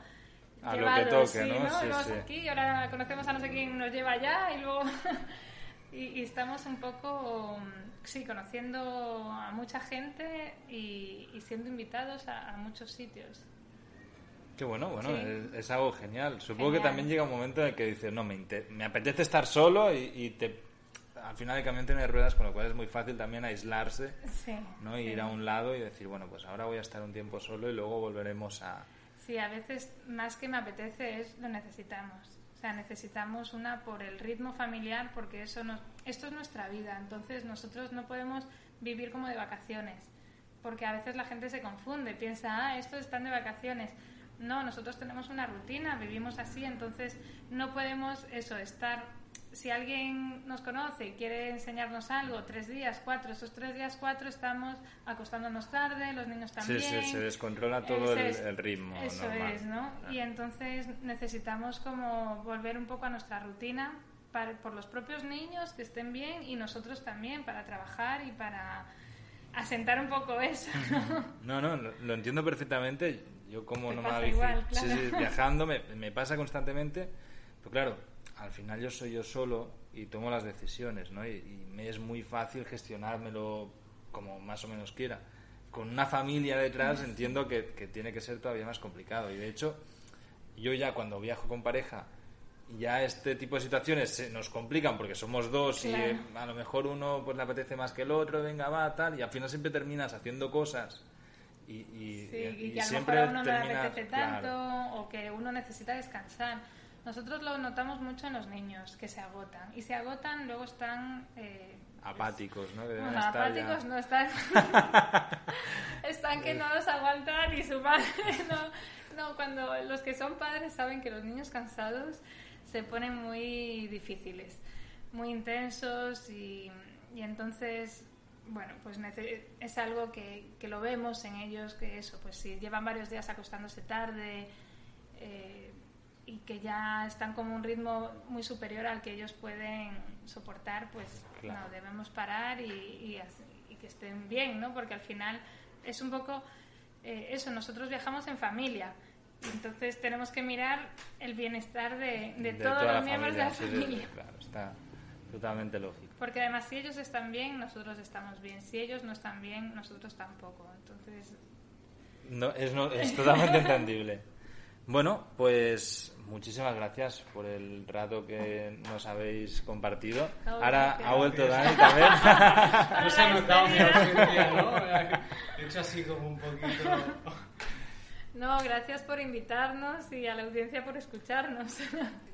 A lo que toque, sí, ¿no? Sí, Y vamos sí. aquí y ahora conocemos a no sé quién nos lleva allá y luego y, y estamos un poco sí conociendo a mucha gente y, y siendo invitados a, a muchos sitios. Qué bueno, bueno, Sí. es, es algo genial. Supongo que Genial. también llega un momento en el que dices, no, me, me apetece estar solo y, y te, al final el camión tiene ruedas, con lo cual es muy fácil también aislarse, Sí. ¿no? sí. Ir a un lado y decir, bueno, pues ahora voy a estar un tiempo solo y luego volveremos a... Sí, a veces más que me apetece es lo necesitamos. O sea, necesitamos una por el ritmo familiar porque eso nos, esto es nuestra vida. Entonces nosotros no podemos vivir como de vacaciones porque a veces la gente se confunde, piensa, ah, estos están de vacaciones. No, nosotros tenemos una rutina, vivimos así, entonces no podemos eso, estar... Si alguien nos conoce y quiere enseñarnos algo, tres días, cuatro, esos tres días, cuatro estamos acostándonos tarde, los niños Sí, también. sí, se descontrola todo el, Ese es- el ritmo Eso normal. es, ¿no? Y entonces necesitamos como volver un poco a nuestra rutina para, por los propios niños que estén bien y nosotros también para trabajar y para asentar un poco eso, ¿no? No, no, lo, lo entiendo perfectamente. Yo como no me igual, sí, claro. sí, viajando me, me pasa constantemente. Pero claro, al final yo soy yo solo y tomo las decisiones, ¿no? Y, y me es muy fácil gestionármelo como más o menos quiera. Con una familia detrás entiendo que, que tiene que ser todavía más complicado. Y de hecho, yo ya cuando viajo con pareja, ya este tipo de situaciones se nos complican porque somos dos y Claro. eh, a lo mejor uno pues le apetece más que el otro, venga, va, tal, y al final siempre terminas haciendo cosas y, y, Sí, y y que a lo siempre mejor a uno no le apetece claro. tanto o que uno necesita descansar. Nosotros lo notamos mucho en los niños, que se agotan. Y se agotan, luego están... eh, apáticos, ¿no? Ya- apáticos no están. están que no los aguantan ni su madre. No, no, cuando los que son padres saben que los niños cansados se ponen muy difíciles, muy intensos y, y entonces, bueno, pues es algo que, que lo vemos en ellos, que eso, pues si llevan varios días acostándose tarde. eh, y que ya están como un ritmo muy superior al que ellos pueden soportar, pues Claro. no, debemos parar y, y y que estén bien, ¿no? Porque al final es un poco eh, eso, nosotros viajamos en familia, entonces tenemos que mirar el bienestar de, de, todos los miembros de la sí, familia. claro, está totalmente lógico. Porque además si ellos están bien, nosotros estamos bien. Si ellos no están bien, nosotros tampoco. Entonces, No, es, no, es totalmente entendible. Bueno, pues muchísimas gracias por el rato que nos habéis compartido. Ahora gracias. ha vuelto Dani también. No se ha notado mi ausencia, ¿no? He hecho así como un poquito... no, gracias por invitarnos y a la audiencia por escucharnos.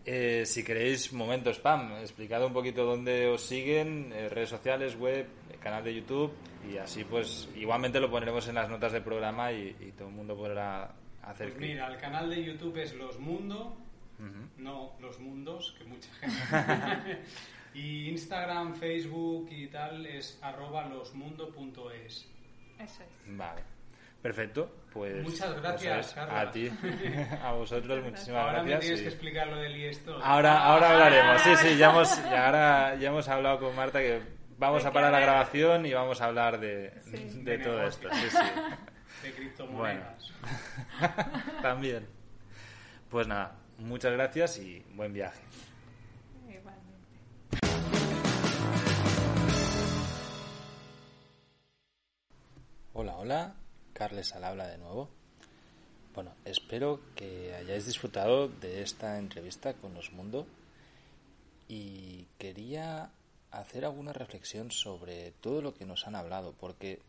Eh, si queréis, momento spam, explicad un poquito dónde os siguen, eh, redes sociales, web, canal de YouTube y así pues igualmente lo pondremos en las notas del programa y, y todo el mundo podrá hacer Pues mira, el canal de YouTube es Los Mundo, Ujú. no Los Mundos, que mucha gente... y Instagram, Facebook y tal es arroba losmundo.es. Eso es. Vale, perfecto. Pues Muchas gracias. Carla. A ti, a vosotros, muchísimas Ahora me gracias. tienes y- que explicar lo del IESTO. Ahora, ahora hablaremos. Sí, sí, ya hemos, ya ahora ya hemos hablado con Marta que vamos a parar la grabación y vamos a hablar de, Sí. de De todo negocio. esto. Sí, sí. De criptomonedas. También. Pues nada, muchas gracias y buen viaje. Igualmente. Hola, hola, Carles al habla de nuevo. Bueno, espero que hayáis disfrutado de esta entrevista con Los Mundo y quería hacer alguna reflexión sobre todo lo que nos han hablado, porque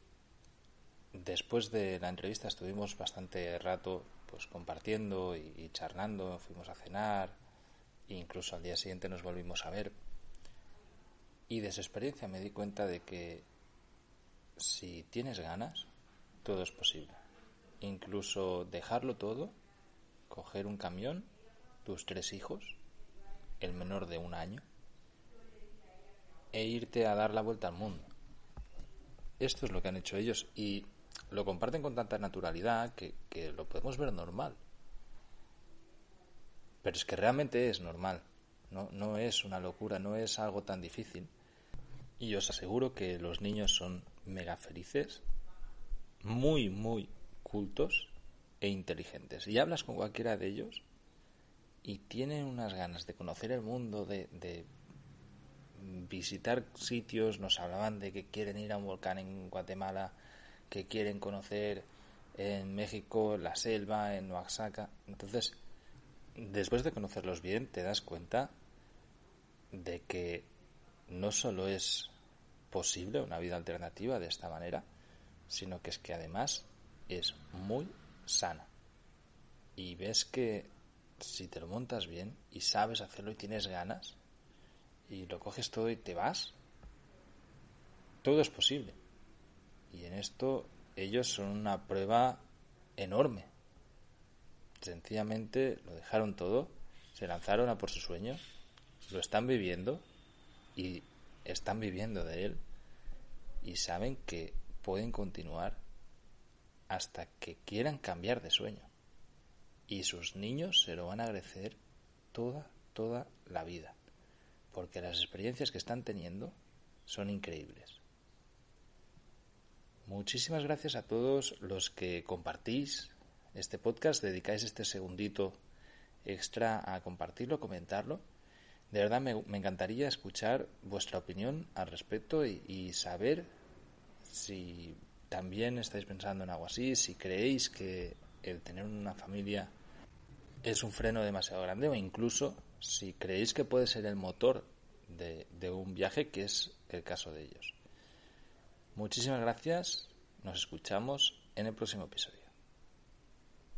después de la entrevista estuvimos bastante rato pues compartiendo y, charlando, fuimos a cenar, e incluso al día siguiente nos volvimos a ver. Y de su experiencia me di cuenta de que si tienes ganas, todo es posible. Incluso dejarlo todo, coger un camión, tus tres hijos, el menor de un año, e irte a dar la vuelta al mundo. Esto es lo que han hecho ellos y lo comparten con tanta naturalidad que, que lo podemos ver normal. Pero es que realmente es normal. No, no es una locura, no es algo tan difícil. Y os aseguro que los niños son mega felices, muy, muy cultos e inteligentes. Y hablas con cualquiera de ellos y tienen unas ganas de conocer el mundo, de, de visitar sitios. Nos hablaban de que quieren ir a un volcán en Guatemala, que quieren conocer en México, la selva, en Oaxaca. Entonces, después de conocerlos bien, te das cuenta de que no solo es posible una vida alternativa de esta manera, sino que es que además es muy sana. Y ves que si te lo montas bien y sabes hacerlo y tienes ganas y lo coges todo y te vas, todo es posible. Y en esto ellos son una prueba enorme. Sencillamente lo dejaron todo, se lanzaron a por su sueño, lo están viviendo y están viviendo de él y saben que pueden continuar hasta que quieran cambiar de sueño. Y sus niños se lo van a agradecer toda, toda la vida. Porque las experiencias que están teniendo son increíbles. Muchísimas gracias a todos los que compartís este podcast, dedicáis este segundito extra a compartirlo, comentarlo. De verdad me, encantaría escuchar vuestra opinión al respecto y saber si también estáis pensando en algo así, si creéis que el tener una familia es un freno demasiado grande o incluso si creéis que puede ser el motor de, un viaje, que es el caso de ellos. Muchísimas gracias, nos escuchamos en el próximo episodio.